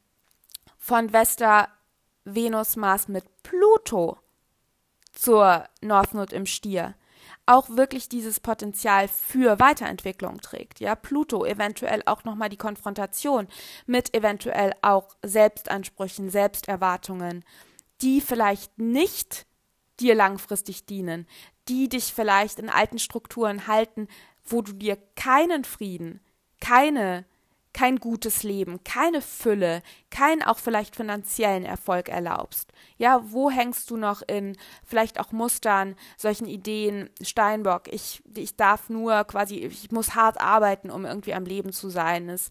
von Vesta, Venus, Mars mit Pluto zur Northnode im Stier auch wirklich dieses Potenzial für Weiterentwicklung trägt. Ja, Pluto eventuell auch nochmal die Konfrontation mit eventuell auch Selbstansprüchen, Selbsterwartungen, die vielleicht nicht dir langfristig dienen, die dich vielleicht in alten Strukturen halten, wo du dir keinen Frieden, keine, kein gutes Leben, keine Fülle, keinen auch vielleicht finanziellen Erfolg erlaubst. Ja, wo hängst du noch in vielleicht auch Mustern, solchen Ideen, Steinbock, ich, ich darf nur quasi, ich muss hart arbeiten, um irgendwie am Leben zu sein. Es,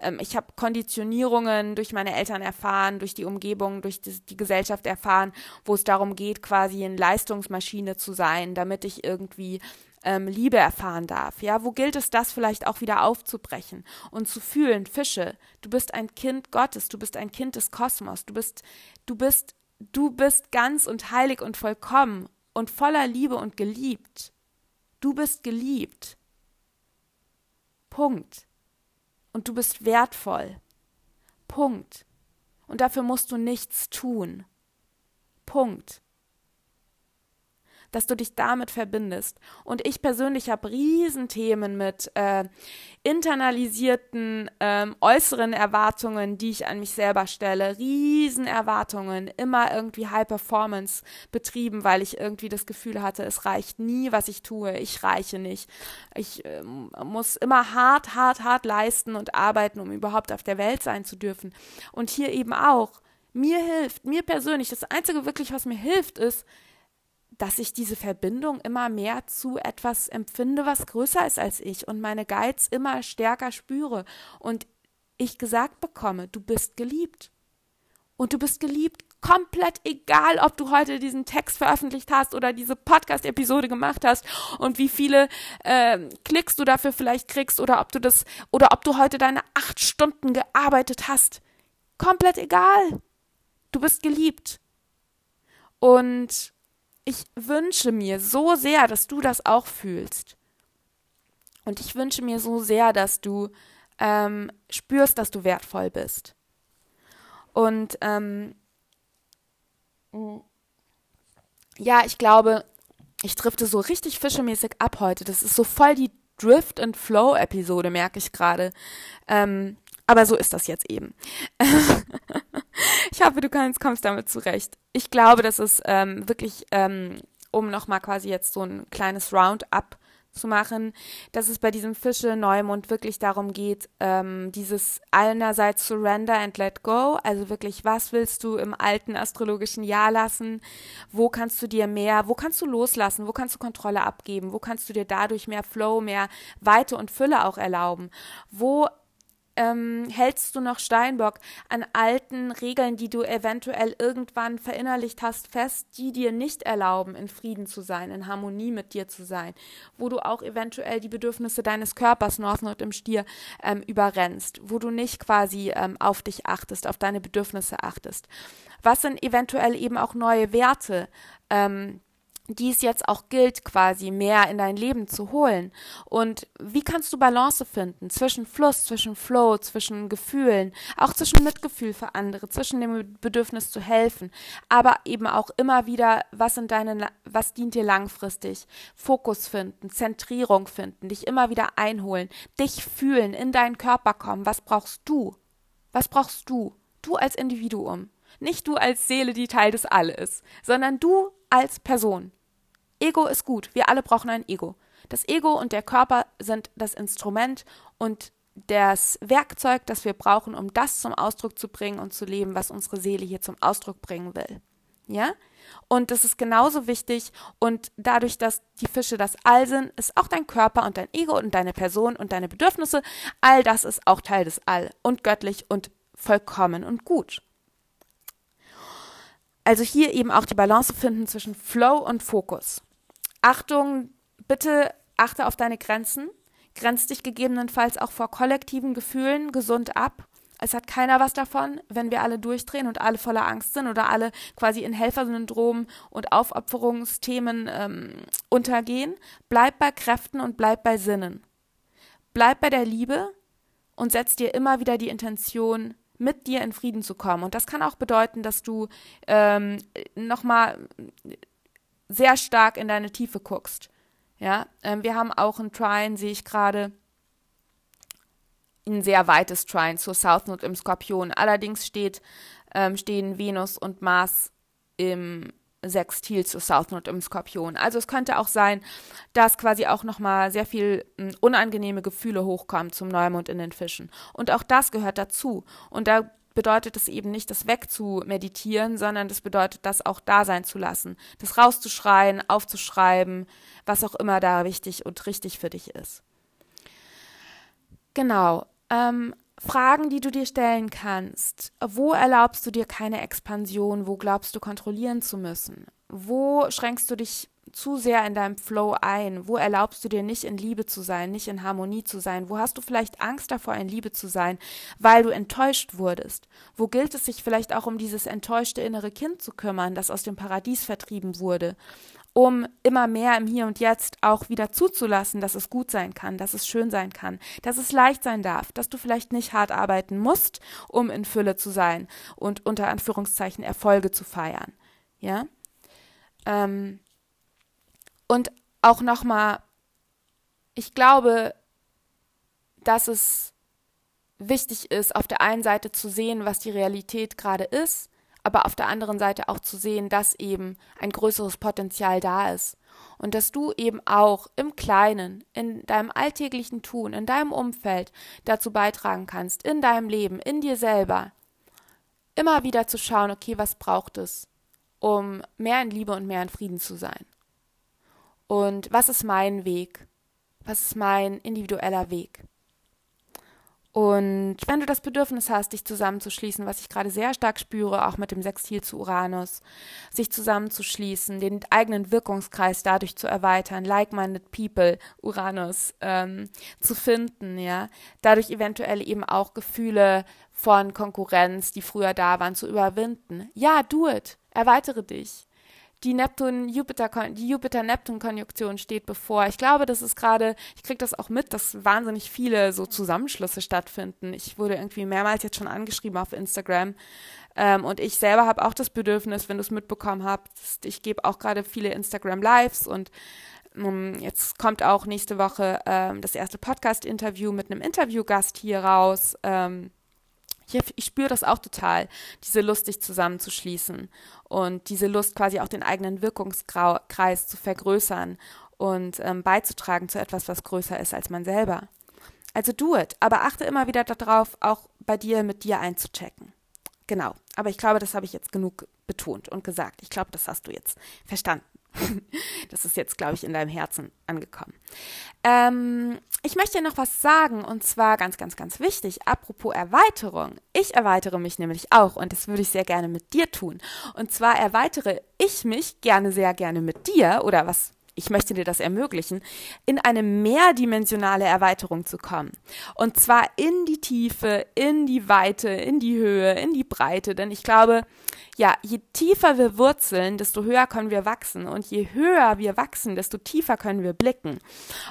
ähm, ich habe Konditionierungen durch meine Eltern erfahren, durch die Umgebung, durch die, die Gesellschaft erfahren, wo es darum geht, quasi eine Leistungsmaschine zu sein, damit ich irgendwie ähm, Liebe erfahren darf. Ja, wo gilt es, das vielleicht auch wieder aufzubrechen und zu fühlen, Fische, du bist ein Kind Gottes, du bist ein Kind des Kosmos, du bist, du bist, du bist ganz und heilig und vollkommen und voller Liebe und geliebt. Du bist geliebt. Punkt. Und du bist wertvoll. Punkt. Und dafür musst du nichts tun. Punkt dass du dich damit verbindest. Und ich persönlich habe Riesenthemen mit äh, internalisierten ähm, äußeren Erwartungen, die ich an mich selber stelle. Riesenerwartungen, immer irgendwie High Performance betrieben, weil ich irgendwie das Gefühl hatte, es reicht nie, was ich tue. Ich reiche nicht. Ich äh, muss immer hart, hart, hart leisten und arbeiten, um überhaupt auf der Welt sein zu dürfen. Und hier eben auch. Mir hilft, mir persönlich, das Einzige wirklich, was mir hilft, ist, dass ich diese Verbindung immer mehr zu etwas empfinde, was größer ist als ich und meine Geiz immer stärker spüre und ich gesagt bekomme, du bist geliebt. Und du bist geliebt, komplett egal, ob du heute diesen Text veröffentlicht hast oder diese Podcast-Episode gemacht hast und wie viele äh, Klicks du dafür vielleicht kriegst oder ob du das oder ob du heute deine acht Stunden gearbeitet hast. Komplett egal. Du bist geliebt. Und ich wünsche mir so sehr, dass du das auch fühlst. Und ich wünsche mir so sehr, dass du ähm, spürst, dass du wertvoll bist. Und ähm, ja, ich glaube, ich drifte so richtig fischemäßig ab heute. Das ist so voll die Drift and Flow Episode, merke ich gerade. Ähm, aber so ist das jetzt eben. ich hoffe, du kannst, kommst damit zurecht. Ich glaube, dass es ähm, wirklich, ähm, um nochmal quasi jetzt so ein kleines Roundup zu machen, dass es bei diesem Fische Neumond wirklich darum geht, ähm, dieses einerseits Surrender and Let Go, also wirklich, was willst du im alten astrologischen Jahr lassen? Wo kannst du dir mehr, wo kannst du loslassen? Wo kannst du Kontrolle abgeben? Wo kannst du dir dadurch mehr Flow, mehr Weite und Fülle auch erlauben? Wo ähm, hältst du noch Steinbock an alten Regeln, die du eventuell irgendwann verinnerlicht hast, fest, die dir nicht erlauben, in Frieden zu sein, in Harmonie mit dir zu sein, wo du auch eventuell die Bedürfnisse deines Körpers, Northnot im Stier, ähm, überrennst, wo du nicht quasi ähm, auf dich achtest, auf deine Bedürfnisse achtest. Was sind eventuell eben auch neue Werte? Ähm, die es jetzt auch gilt, quasi mehr in dein Leben zu holen. Und wie kannst du Balance finden zwischen Fluss, zwischen Flow, zwischen Gefühlen, auch zwischen Mitgefühl für andere, zwischen dem Bedürfnis zu helfen, aber eben auch immer wieder, was sind deine, was dient dir langfristig? Fokus finden, Zentrierung finden, dich immer wieder einholen, dich fühlen, in deinen Körper kommen. Was brauchst du? Was brauchst du? Du als Individuum. Nicht du als Seele, die Teil des Alle ist, sondern du als Person. Ego ist gut. Wir alle brauchen ein Ego. Das Ego und der Körper sind das Instrument und das Werkzeug, das wir brauchen, um das zum Ausdruck zu bringen und zu leben, was unsere Seele hier zum Ausdruck bringen will. Ja? Und das ist genauso wichtig. Und dadurch, dass die Fische das All sind, ist auch dein Körper und dein Ego und deine Person und deine Bedürfnisse, all das ist auch Teil des All und göttlich und vollkommen und gut. Also hier eben auch die Balance finden zwischen Flow und Fokus. Achtung, bitte achte auf deine Grenzen. Grenz dich gegebenenfalls auch vor kollektiven Gefühlen gesund ab. Es hat keiner was davon, wenn wir alle durchdrehen und alle voller Angst sind oder alle quasi in Helfersyndrom und Aufopferungsthemen ähm, untergehen. Bleib bei Kräften und bleib bei Sinnen. Bleib bei der Liebe und setz dir immer wieder die Intention, mit dir in Frieden zu kommen. Und das kann auch bedeuten, dass du ähm, nochmal sehr stark in deine Tiefe guckst. Ja, ähm, wir haben auch ein Trine, sehe ich gerade, ein sehr weites Trine zur South Node im Skorpion. Allerdings steht, ähm, stehen Venus und Mars im Sextil zu Southnote im Skorpion. Also es könnte auch sein, dass quasi auch nochmal sehr viel m, hm, unangenehme Gefühle hochkommen zum Neumond in den Fischen. Und auch das gehört dazu. Und da bedeutet es eben nicht, das wegzumeditieren, sondern das bedeutet, das auch da sein zu lassen. Das rauszuschreien, aufzuschreiben, was auch immer da wichtig und richtig für dich ist. Genau. Ähm, Fragen, die du dir stellen kannst. Wo erlaubst du dir keine Expansion? Wo glaubst du kontrollieren zu müssen? Wo schränkst du dich zu sehr in deinem Flow ein? Wo erlaubst du dir nicht in Liebe zu sein, nicht in Harmonie zu sein? Wo hast du vielleicht Angst davor, in Liebe zu sein, weil du enttäuscht wurdest? Wo gilt es sich vielleicht auch um dieses enttäuschte innere Kind zu kümmern, das aus dem Paradies vertrieben wurde? um immer mehr im Hier und Jetzt auch wieder zuzulassen, dass es gut sein kann, dass es schön sein kann, dass es leicht sein darf, dass du vielleicht nicht hart arbeiten musst, um in Fülle zu sein und unter Anführungszeichen Erfolge zu feiern. Ja? Ähm, und auch nochmal, ich glaube, dass es wichtig ist, auf der einen Seite zu sehen, was die Realität gerade ist aber auf der anderen Seite auch zu sehen, dass eben ein größeres Potenzial da ist und dass du eben auch im Kleinen, in deinem alltäglichen Tun, in deinem Umfeld dazu beitragen kannst, in deinem Leben, in dir selber, immer wieder zu schauen, okay, was braucht es, um mehr in Liebe und mehr in Frieden zu sein? Und was ist mein Weg? Was ist mein individueller Weg? Und wenn du das Bedürfnis hast, dich zusammenzuschließen, was ich gerade sehr stark spüre, auch mit dem Sextil zu Uranus, sich zusammenzuschließen, den eigenen Wirkungskreis dadurch zu erweitern, like-minded people, Uranus, ähm, zu finden, ja, dadurch eventuell eben auch Gefühle von Konkurrenz, die früher da waren, zu überwinden. Ja, do it. Erweitere dich die Neptun-Jupiter, die Jupiter-Neptun-Konjunktion steht bevor. Ich glaube, das ist gerade, ich kriege das auch mit, dass wahnsinnig viele so Zusammenschlüsse stattfinden. Ich wurde irgendwie mehrmals jetzt schon angeschrieben auf Instagram. Ähm, und ich selber habe auch das Bedürfnis, wenn du es mitbekommen hast, ich gebe auch gerade viele Instagram-Lives und ähm, jetzt kommt auch nächste Woche ähm, das erste Podcast-Interview mit einem Interviewgast hier raus. Ähm, ich, ich spüre das auch total, diese Lust, sich zusammenzuschließen und diese Lust, quasi auch den eigenen Wirkungskreis zu vergrößern und ähm, beizutragen zu etwas, was größer ist als man selber. Also do it, aber achte immer wieder darauf, auch bei dir mit dir einzuchecken. Genau, aber ich glaube, das habe ich jetzt genug betont und gesagt. Ich glaube, das hast du jetzt verstanden. das ist jetzt, glaube ich, in deinem Herzen angekommen. Ähm, ich möchte dir noch was sagen und zwar ganz, ganz, ganz wichtig. Apropos Erweiterung. Ich erweitere mich nämlich auch und das würde ich sehr gerne mit dir tun. Und zwar erweitere ich mich gerne, sehr gerne mit dir oder was ich möchte dir das ermöglichen, in eine mehrdimensionale Erweiterung zu kommen. Und zwar in die Tiefe, in die Weite, in die Höhe, in die Breite. Denn ich glaube, ja, je tiefer wir wurzeln, desto höher können wir wachsen. Und je höher wir wachsen, desto tiefer können wir blicken.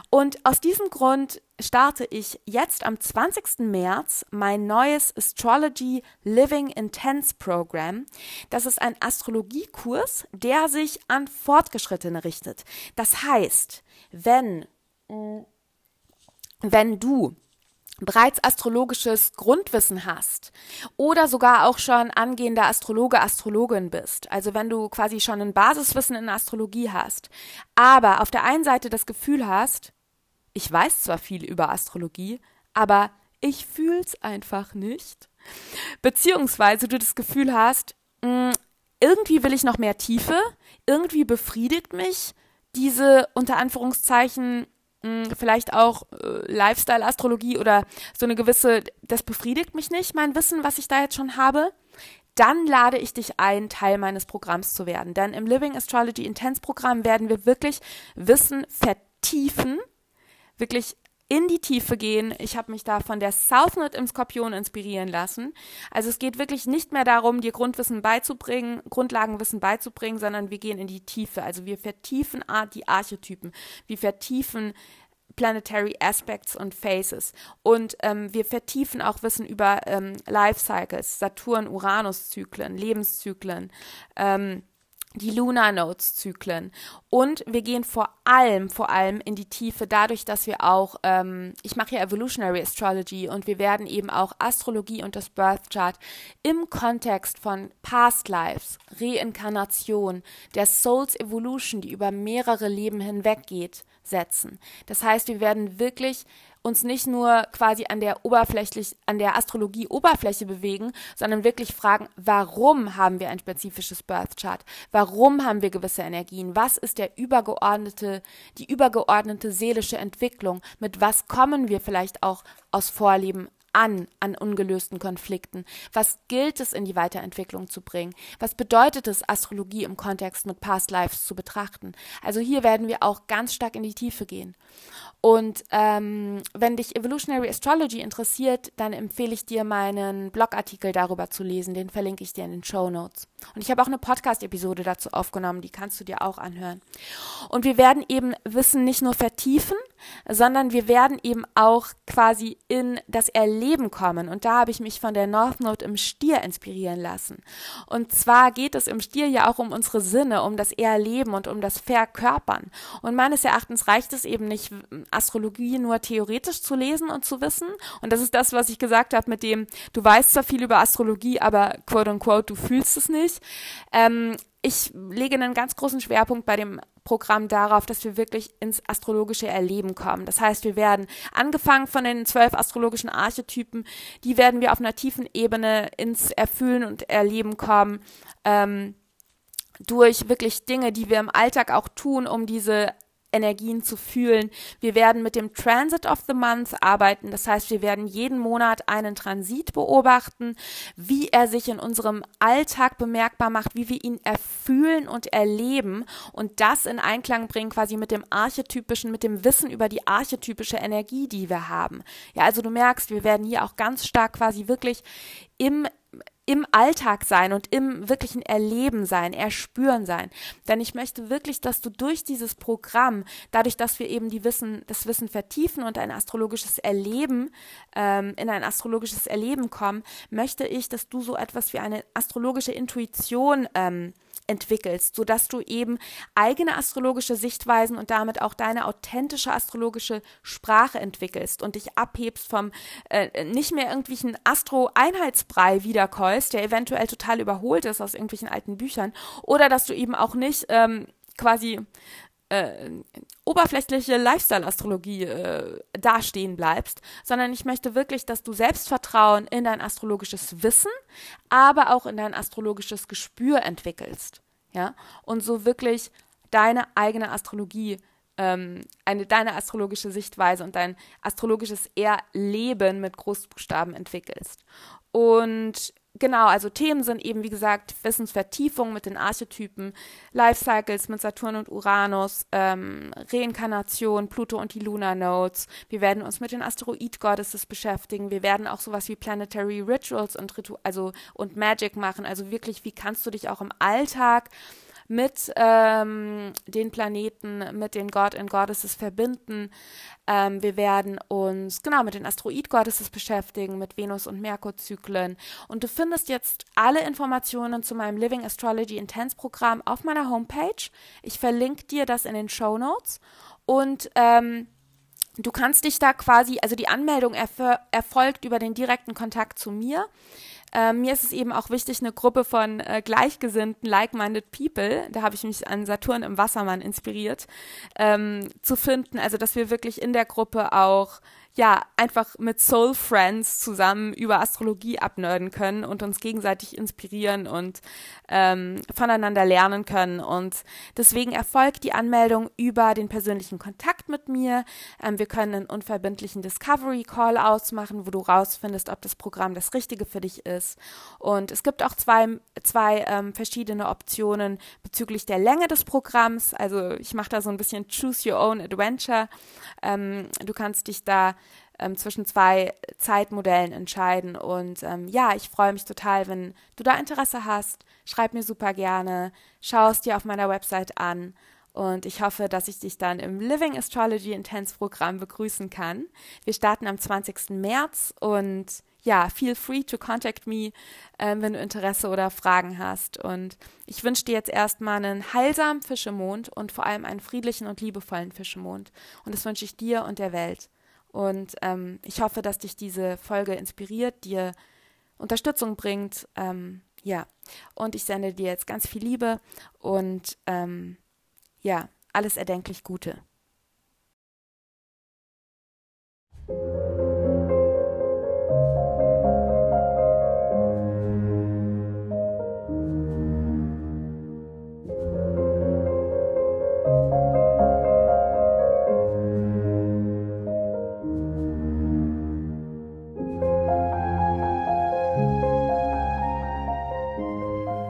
Und aus diesem Grund starte ich jetzt am 20. März mein neues Astrology Living Intense Program. Das ist ein Astrologiekurs, der sich an Fortgeschrittene richtet. Das heißt, wenn, wenn du bereits astrologisches Grundwissen hast oder sogar auch schon angehender Astrologe, Astrologin bist, also wenn du quasi schon ein Basiswissen in Astrologie hast, aber auf der einen Seite das Gefühl hast, ich weiß zwar viel über Astrologie, aber ich fühl's einfach nicht, beziehungsweise du das Gefühl hast, hm, irgendwie will ich noch mehr Tiefe, irgendwie befriedigt mich diese unter Anführungszeichen hm, vielleicht auch äh, Lifestyle-Astrologie oder so eine gewisse, das befriedigt mich nicht, mein Wissen, was ich da jetzt schon habe, dann lade ich dich ein, Teil meines Programms zu werden. Denn im Living Astrology Intense Programm werden wir wirklich Wissen vertiefen, wirklich in die Tiefe gehen. Ich habe mich da von der Southnote im Skorpion inspirieren lassen. Also es geht wirklich nicht mehr darum, dir Grundwissen beizubringen, Grundlagenwissen beizubringen, sondern wir gehen in die Tiefe. Also wir vertiefen die Archetypen, wir vertiefen Planetary Aspects und Phases. Und ähm, wir vertiefen auch Wissen über ähm, Life Cycles, Saturn-Uranus-Zyklen, Lebenszyklen. Ähm, die Lunar Notes Zyklen. Und wir gehen vor allem, vor allem in die Tiefe dadurch, dass wir auch, ähm, ich mache ja Evolutionary Astrology und wir werden eben auch Astrologie und das Birth Chart im Kontext von Past Lives, Reinkarnation, der Soul's Evolution, die über mehrere Leben hinweg geht, setzen. Das heißt, wir werden wirklich uns nicht nur quasi an der oberflächlich, an der Astrologie-Oberfläche bewegen, sondern wirklich fragen, warum haben wir ein spezifisches Birth Chart? Warum haben wir gewisse Energien? Was ist der übergeordnete, die übergeordnete seelische Entwicklung? Mit was kommen wir vielleicht auch aus Vorleben an an ungelösten Konflikten? Was gilt es in die Weiterentwicklung zu bringen? Was bedeutet es, Astrologie im Kontext mit Past Lives zu betrachten? Also hier werden wir auch ganz stark in die Tiefe gehen. Und ähm, wenn dich Evolutionary Astrology interessiert, dann empfehle ich dir meinen Blogartikel darüber zu lesen. Den verlinke ich dir in den Show Notes. Und ich habe auch eine Podcast-Episode dazu aufgenommen, die kannst du dir auch anhören. Und wir werden eben Wissen nicht nur vertiefen, sondern wir werden eben auch quasi in das Erleben kommen. Und da habe ich mich von der North Node im Stier inspirieren lassen. Und zwar geht es im Stier ja auch um unsere Sinne, um das Erleben und um das Verkörpern. Und meines Erachtens reicht es eben nicht, Astrologie nur theoretisch zu lesen und zu wissen. Und das ist das, was ich gesagt habe mit dem, du weißt zwar viel über Astrologie, aber quote unquote, du fühlst es nicht. Ähm, ich lege einen ganz großen Schwerpunkt bei dem Programm darauf, dass wir wirklich ins astrologische Erleben kommen. Das heißt, wir werden angefangen von den zwölf astrologischen Archetypen, die werden wir auf einer tiefen Ebene ins Erfüllen und Erleben kommen. Ähm, durch wirklich Dinge, die wir im Alltag auch tun, um diese Energien zu fühlen. Wir werden mit dem Transit of the Month arbeiten. Das heißt, wir werden jeden Monat einen Transit beobachten, wie er sich in unserem Alltag bemerkbar macht, wie wir ihn erfühlen und erleben und das in Einklang bringen quasi mit dem archetypischen, mit dem Wissen über die archetypische Energie, die wir haben. Ja, also du merkst, wir werden hier auch ganz stark quasi wirklich im im Alltag sein und im wirklichen Erleben sein, erspüren sein. Denn ich möchte wirklich, dass du durch dieses Programm, dadurch, dass wir eben die Wissen, das Wissen vertiefen und ein astrologisches Erleben, ähm, in ein astrologisches Erleben kommen, möchte ich, dass du so etwas wie eine astrologische Intuition ähm, entwickelst, sodass du eben eigene astrologische Sichtweisen und damit auch deine authentische astrologische Sprache entwickelst und dich abhebst vom äh, nicht mehr irgendwelchen Astro-Einheitsbrei wiederkäust, der eventuell total überholt ist aus irgendwelchen alten Büchern, oder dass du eben auch nicht ähm, quasi äh, oberflächliche Lifestyle-Astrologie äh, dastehen bleibst, sondern ich möchte wirklich, dass du Selbstvertrauen in dein astrologisches Wissen, aber auch in dein astrologisches Gespür entwickelst. Ja, und so wirklich deine eigene Astrologie, ähm, eine, deine astrologische Sichtweise und dein astrologisches Erleben mit Großbuchstaben entwickelst. Und genau, also Themen sind eben, wie gesagt, Wissensvertiefung mit den Archetypen, Lifecycles mit Saturn und Uranus, ähm, Reinkarnation, Pluto und die Lunar Nodes. Wir werden uns mit den Asteroid Goddesses beschäftigen. Wir werden auch sowas wie Planetary Rituals und Ritu also und Magic machen. Also wirklich, wie kannst du dich auch im Alltag mit ähm, den Planeten, mit den God and Goddesses verbinden. Ähm, wir werden uns genau mit den Asteroid-Goddesses beschäftigen, mit Venus- und Merkur-Zyklen. Und du findest jetzt alle Informationen zu meinem Living Astrology Intense Programm auf meiner Homepage. Ich verlinke dir das in den Show Notes. Und ähm, du kannst dich da quasi, also die Anmeldung erf erfolgt über den direkten Kontakt zu mir. Äh, mir ist es eben auch wichtig, eine Gruppe von äh, gleichgesinnten, like-minded people, da habe ich mich an Saturn im Wassermann inspiriert, ähm, zu finden. Also, dass wir wirklich in der Gruppe auch ja, einfach mit Soul Friends zusammen über Astrologie abnörden können und uns gegenseitig inspirieren und ähm, voneinander lernen können. Und deswegen erfolgt die Anmeldung über den persönlichen Kontakt mit mir. Ähm, wir können einen unverbindlichen Discovery Call ausmachen, wo du rausfindest, ob das Programm das Richtige für dich ist. Und es gibt auch zwei, zwei ähm, verschiedene Optionen bezüglich der Länge des Programms. Also ich mache da so ein bisschen Choose Your Own Adventure. Ähm, du kannst dich da ähm, zwischen zwei Zeitmodellen entscheiden. Und ähm, ja, ich freue mich total, wenn du da Interesse hast. Schreib mir super gerne, schau es dir auf meiner Website an. Und ich hoffe, dass ich dich dann im Living Astrology Intense Programm begrüßen kann. Wir starten am 20. März und ja, feel free to contact me, äh, wenn du Interesse oder Fragen hast. Und ich wünsche dir jetzt erstmal einen heilsamen Fischemond und vor allem einen friedlichen und liebevollen Fischemond. Und das wünsche ich dir und der Welt. Und ähm, ich hoffe, dass dich diese Folge inspiriert, dir Unterstützung bringt. Ähm, ja, und ich sende dir jetzt ganz viel Liebe und ähm, ja, alles erdenklich Gute.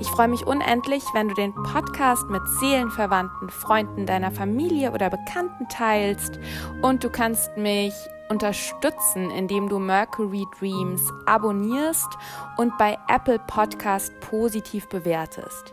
Ich freue mich unendlich, wenn du den Podcast mit Seelenverwandten, Freunden deiner Familie oder Bekannten teilst und du kannst mich unterstützen, indem du Mercury Dreams abonnierst und bei Apple Podcast positiv bewertest.